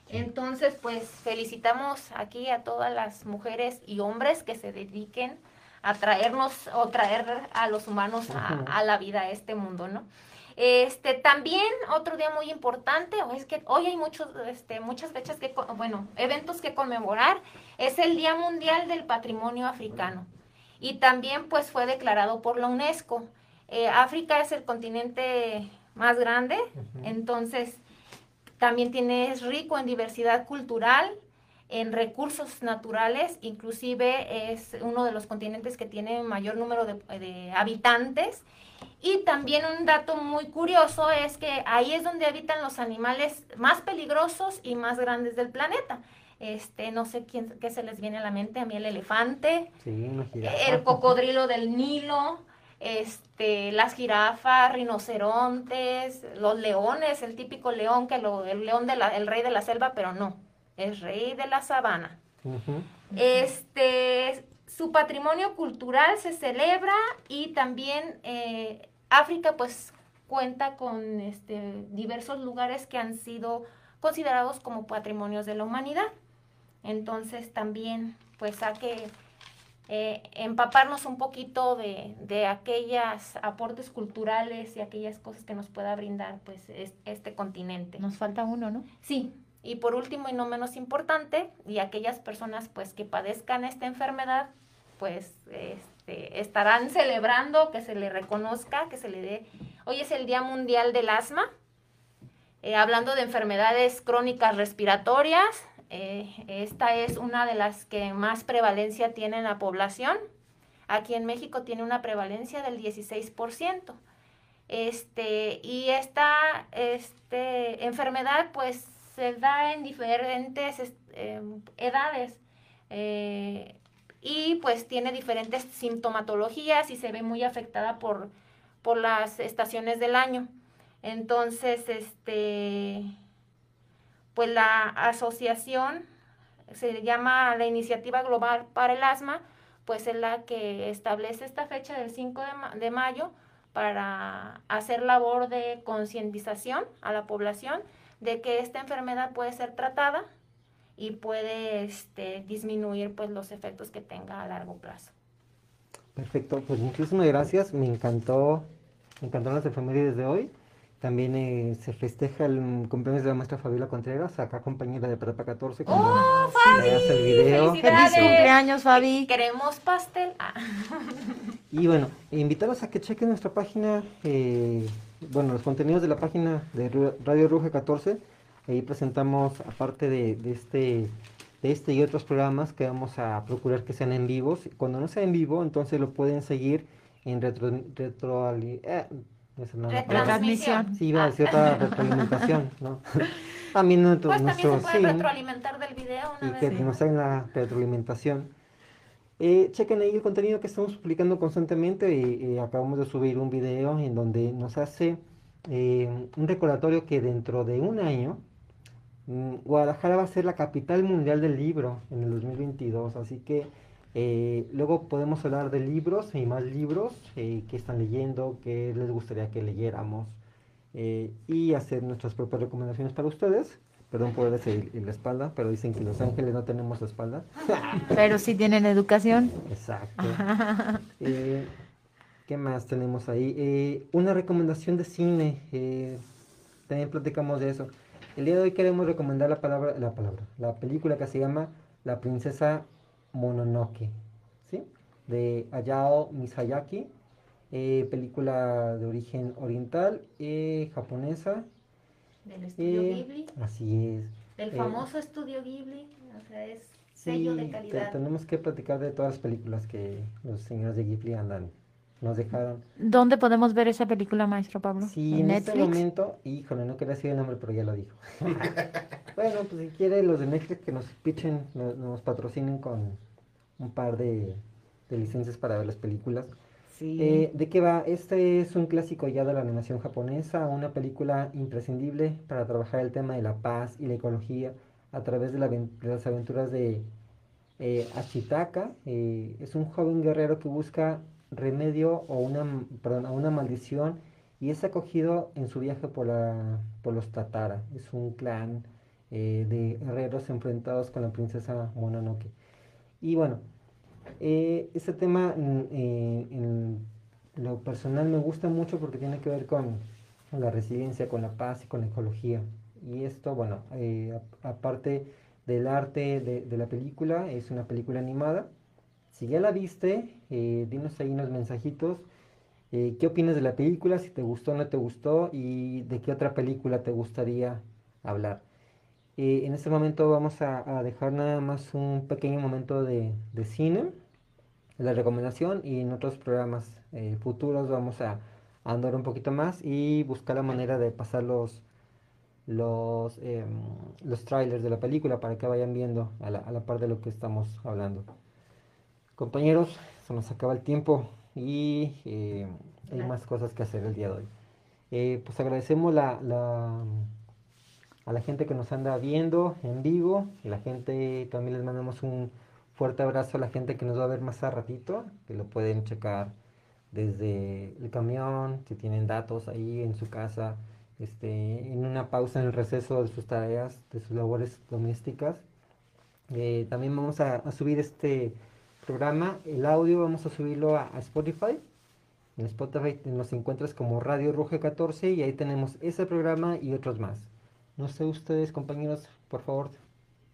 Entonces, pues felicitamos aquí a todas las mujeres y hombres que se dediquen a traernos o traer a los humanos a, la vida, a este mundo, ¿no? Este, también otro día muy importante, es que hoy hay muchos, este, muchas fechas que, bueno, eventos que conmemorar, es el Día Mundial del Patrimonio Africano. Y también pues fue declarado por la UNESCO. Eh, África es el continente más grande, entonces también tiene, es rico en diversidad cultural, en recursos naturales, inclusive es uno de los continentes que tiene mayor número de, habitantes. Y también un dato muy curioso es que ahí es donde habitan los animales más peligrosos y más grandes del planeta. Este, no sé quién qué se les viene a la mente, a mí el elefante, el cocodrilo del Nilo, este, las jirafas, rinocerontes, los leones, el típico león que lo, el león de la, el rey de la selva, pero no, es rey de la sabana. Este, su patrimonio cultural se celebra y también eh, África pues cuenta con este, diversos lugares que han sido considerados como patrimonios de la humanidad. Entonces también pues hay que eh, empaparnos un poquito de, de aquellos aportes culturales y aquellas cosas que nos pueda brindar pues este continente. Nos falta uno, ¿no? Sí. Y por último y no menos importante, y aquellas personas pues que padezcan esta enfermedad, pues este, estarán celebrando que se le reconozca, que se le dé. Hoy es el Día Mundial del Asma, eh, hablando de enfermedades crónicas respiratorias, eh, esta es una de las que más prevalencia tiene en la población. Aquí en México tiene una prevalencia del 16%. Este, y esta este, enfermedad pues se da en diferentes em, edades eh, y pues tiene diferentes sintomatologías y se ve muy afectada por, por las estaciones del año. Entonces, este, pues la asociación se llama la Iniciativa Global para el Asma, pues es la que establece esta fecha del 5 de, mayo para hacer labor de concientización a la población de que esta enfermedad puede ser tratada y puede este, disminuir pues los efectos que tenga a largo plazo. Perfecto, pues muchísimas gracias, me encantó en Cantonas de Efemérides de hoy. También eh, se festeja el cumpleaños de la maestra Fabiola Contreras, acá compañera de Prepa 14. como ¡Oh, hace el video. Feliz cumpleaños, Fabi. Queremos pastel. Ah. Y bueno, invitarlos a que chequen nuestra página, eh, bueno, los contenidos de la página de Radio Ruge 14. Ahí presentamos, aparte de, de este de este y otros programas que vamos a procurar que sean en vivos. Cuando no sea en vivo, entonces lo pueden seguir en retro, retro eh, esa no. Retransmisión. Sí, iba a Ah. decir otra retroalimentación, ¿no? también nuestro, Pues también se nuestro- puede sí, retroalimentar del video y una que vez. nos hagan la retroalimentación. Eh, chequen ahí el contenido que estamos publicando constantemente. y, y acabamos de subir un video en donde nos hace eh, un recordatorio que dentro de un año mm, Guadalajara va a ser la capital mundial del libro en el 2022. Así que eh, luego podemos hablar de libros y más libros eh, que están leyendo, que les gustaría que leyéramos eh, y hacer nuestras propias recomendaciones para ustedes. Perdón por en la espalda, pero dicen que los ángeles no tenemos la espalda. Pero sí tienen educación. Exacto. ¿Qué más tenemos ahí? Una recomendación de cine. también platicamos de eso. El día de hoy queremos recomendar la palabra, la palabra, la película que se llama La princesa Mononoke, ¿sí? De Hayao Mizuyaki, eh, película de origen oriental, eh, japonesa. Del estudio eh, Ghibli. Así es. Del eh, famoso estudio Ghibli. O sea, es Sí, sello de te- calidad. tenemos que platicar de todas las películas que los señores de Ghibli andan, nos dejaron. ¿Dónde podemos ver esa película, maestro Pablo? Sí, ¿En en este momento, híjole, no quería decir el nombre, pero ya lo dijo. bueno, pues si quiere los de Netflix que nos pitchen, no- nos, patrocinen con un par de, de licencias para ver las películas. Sí. Eh, ¿De qué va? Este es un clásico ya de la animación japonesa, una película imprescindible para trabajar el tema de la paz y la ecología a través de, la de las aventuras de eh, Ashitaka. eh, es un joven guerrero que busca remedio o una, perdón, a una maldición y es acogido en su viaje por, la, por los Tatara. Es un clan eh, de guerreros enfrentados con la princesa Mononoke. Y bueno, eh, este tema mm, eh, en lo personal me gusta mucho porque tiene que ver con la resiliencia, con la paz y con la ecología. Y esto, bueno, eh, aparte del arte de la película, es una película animada. Si ya la viste, eh, dinos ahí unos mensajitos. eh, ¿Qué opinas de la película? Si te gustó o no te gustó y de qué otra película te gustaría hablar. Eh, en este momento vamos a, dejar nada más un pequeño momento de, de cine, la recomendación, y en otros programas futuros vamos a, a andar un poquito más y buscar la manera de pasar los, los, em, los trailers de la película para que vayan viendo a la, a la par de lo que estamos hablando. Compañeros, se nos acaba el tiempo y eh, hay más cosas que hacer el día de hoy. Eh, pues agradecemos la, la- a la gente que nos anda viendo en vivo, la gente también les mandamos un fuerte abrazo a la gente que nos va a ver más a ratito, que lo pueden checar desde el camión, si tienen datos ahí en su casa, este, en una pausa en el receso de sus tareas, de sus labores domésticas. Eh, también vamos a, a subir este programa, el audio vamos a subirlo a, a Spotify. En Spotify nos encuentras como Radio Ruge 14 y ahí tenemos ese programa y otros más. No sé ustedes, compañeros, por favor,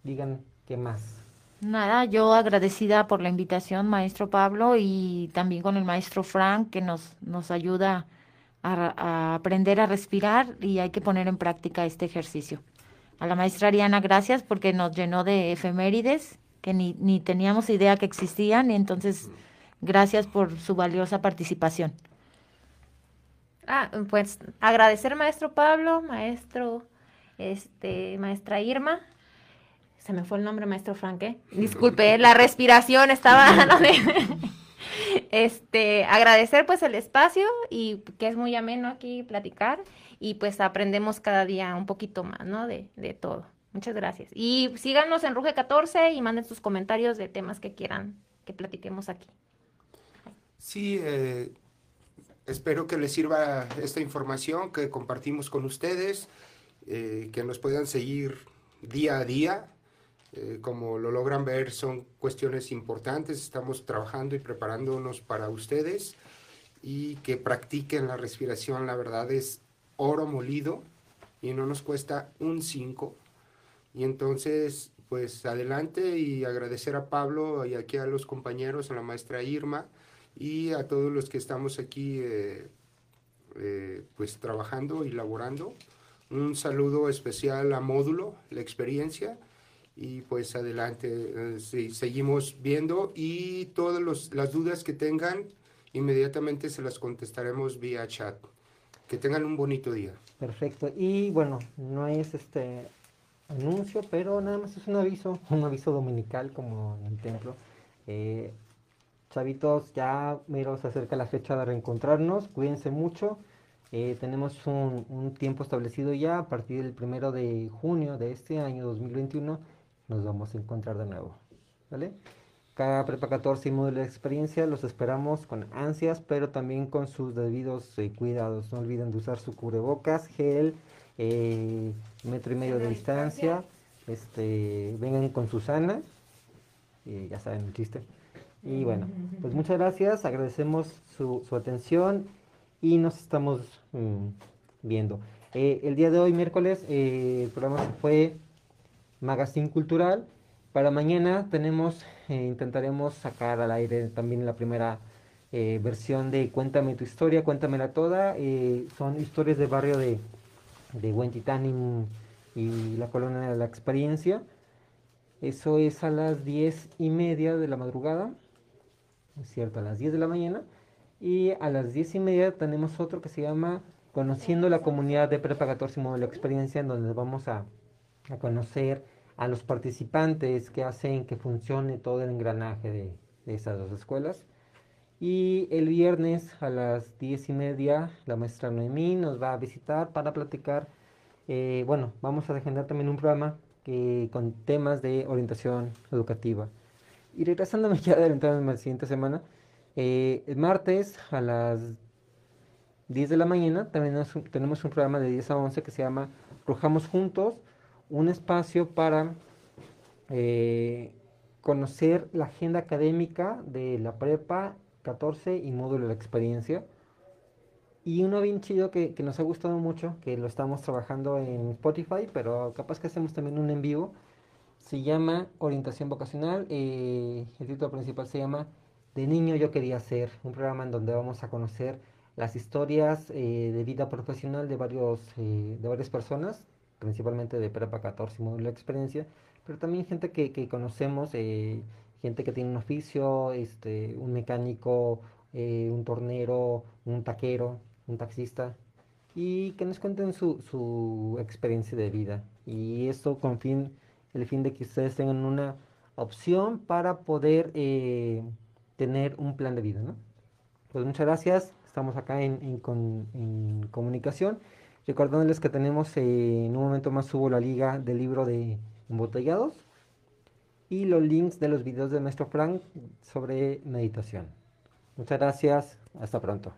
digan qué más. Nada, yo agradecida por la invitación, maestro Pablo, y también con el maestro Frank, que nos, nos ayuda a, a aprender a respirar y hay que poner en práctica este ejercicio. A la maestra Ariana, gracias porque nos llenó de efemérides que ni, ni teníamos idea que existían, y entonces gracias por su valiosa participación. Ah, pues agradecer maestro Pablo, maestro, este, maestra Irma. Se me fue el nombre, maestro Frank, ¿eh? Disculpe, la respiración estaba... este, agradecer pues el espacio y que es muy ameno aquí platicar y pues aprendemos cada día un poquito más, ¿no? De, de todo. Muchas gracias. Y síganos en Ruge 14 y manden sus comentarios de temas que quieran que platiquemos aquí. Sí, eh, espero que les sirva esta información que compartimos con ustedes, eh, que nos puedan seguir día a día. Eh, como lo logran ver, son cuestiones importantes. Estamos trabajando y preparándonos para ustedes. y que practiquen la respiración. La verdad es oro molido y no nos cuesta un 5. Y entonces, pues adelante y agradecer a Pablo y aquí a los compañeros, a la maestra Irma y a todos los que estamos aquí eh, eh, pues trabajando y laborando. Un saludo especial a Módulo, la experiencia. Y pues adelante, eh, sí, seguimos viendo y todas las dudas que tengan, inmediatamente se las contestaremos vía chat. Que tengan un bonito día. Perfecto. Y bueno, no es este anuncio, pero nada más es un aviso, un aviso dominical como en el templo. Eh, chavitos, ya miro, se acerca la fecha de reencontrarnos, cuídense mucho. Eh, tenemos un, un, tiempo establecido ya, a partir del primero de junio de este año 2021, nos vamos a encontrar de nuevo. ¿Vale? Cada Prepa 14 y módulo de experiencia los esperamos con ansias, pero también con sus debidos eh, cuidados. No olviden de usar su cubrebocas, gel, eh, metro y medio de distancia. Este, vengan con Susana, eh, ya saben el chiste. Y bueno, pues muchas gracias, agradecemos su, su atención y nos estamos mmm, viendo. Eh, el día de hoy, miércoles, eh, el programa fue Magazine Cultural. Para mañana tenemos, eh, intentaremos sacar al aire también la primera versión de Cuéntame tu historia, cuéntamela toda. Son historias de barrio de, de Huentitán y, y, la colonia de la experiencia. Eso es a las diez y media de la madrugada, es cierto, a las 10 de la mañana. Y a las diez y media tenemos otro que se llama Conociendo la comunidad de Prepa 14 y Modelo Experiencia, en donde vamos a, a conocer a los participantes que hacen que funcione todo el engranaje de esas dos escuelas. Y el viernes a las diez y media la maestra Noemí nos va a visitar para platicar. Eh, bueno, vamos a agendar también un programa que, con temas de orientación educativa. Y regresándome ya adelantándome a la siguiente semana, eh, el martes a las 10 de la mañana también nos, tenemos un programa de 10 a 11 que se llama Rojamos Juntos, un espacio para eh, conocer la agenda académica de la prepa 14 y módulo de experiencia. Y uno bien chido que, que, nos ha gustado mucho, que lo estamos trabajando en Spotify, pero capaz que hacemos también un en vivo, se llama Orientación Vocacional. Eh, el título principal se llama De niño yo quería ser, un programa en donde vamos a conocer las historias eh, de vida profesional de, varios, eh, de varias personas, principalmente de Prepa 14 y módulo de experiencia, pero también gente que, que conocemos, eh, gente que tiene un oficio, este, un mecánico, eh, un tornero, un taquero, un taxista, y que nos cuenten su, su experiencia de vida. Y esto con fin, el fin de que ustedes tengan una opción para poder eh, tener un plan de vida, ¿no? Pues muchas gracias, estamos acá en, en, con, en comunicación. Recordándoles que tenemos eh, en un momento más subo la liga del libro de embotellados y los links de los videos de nuestro Frank sobre meditación. Muchas gracias, hasta pronto.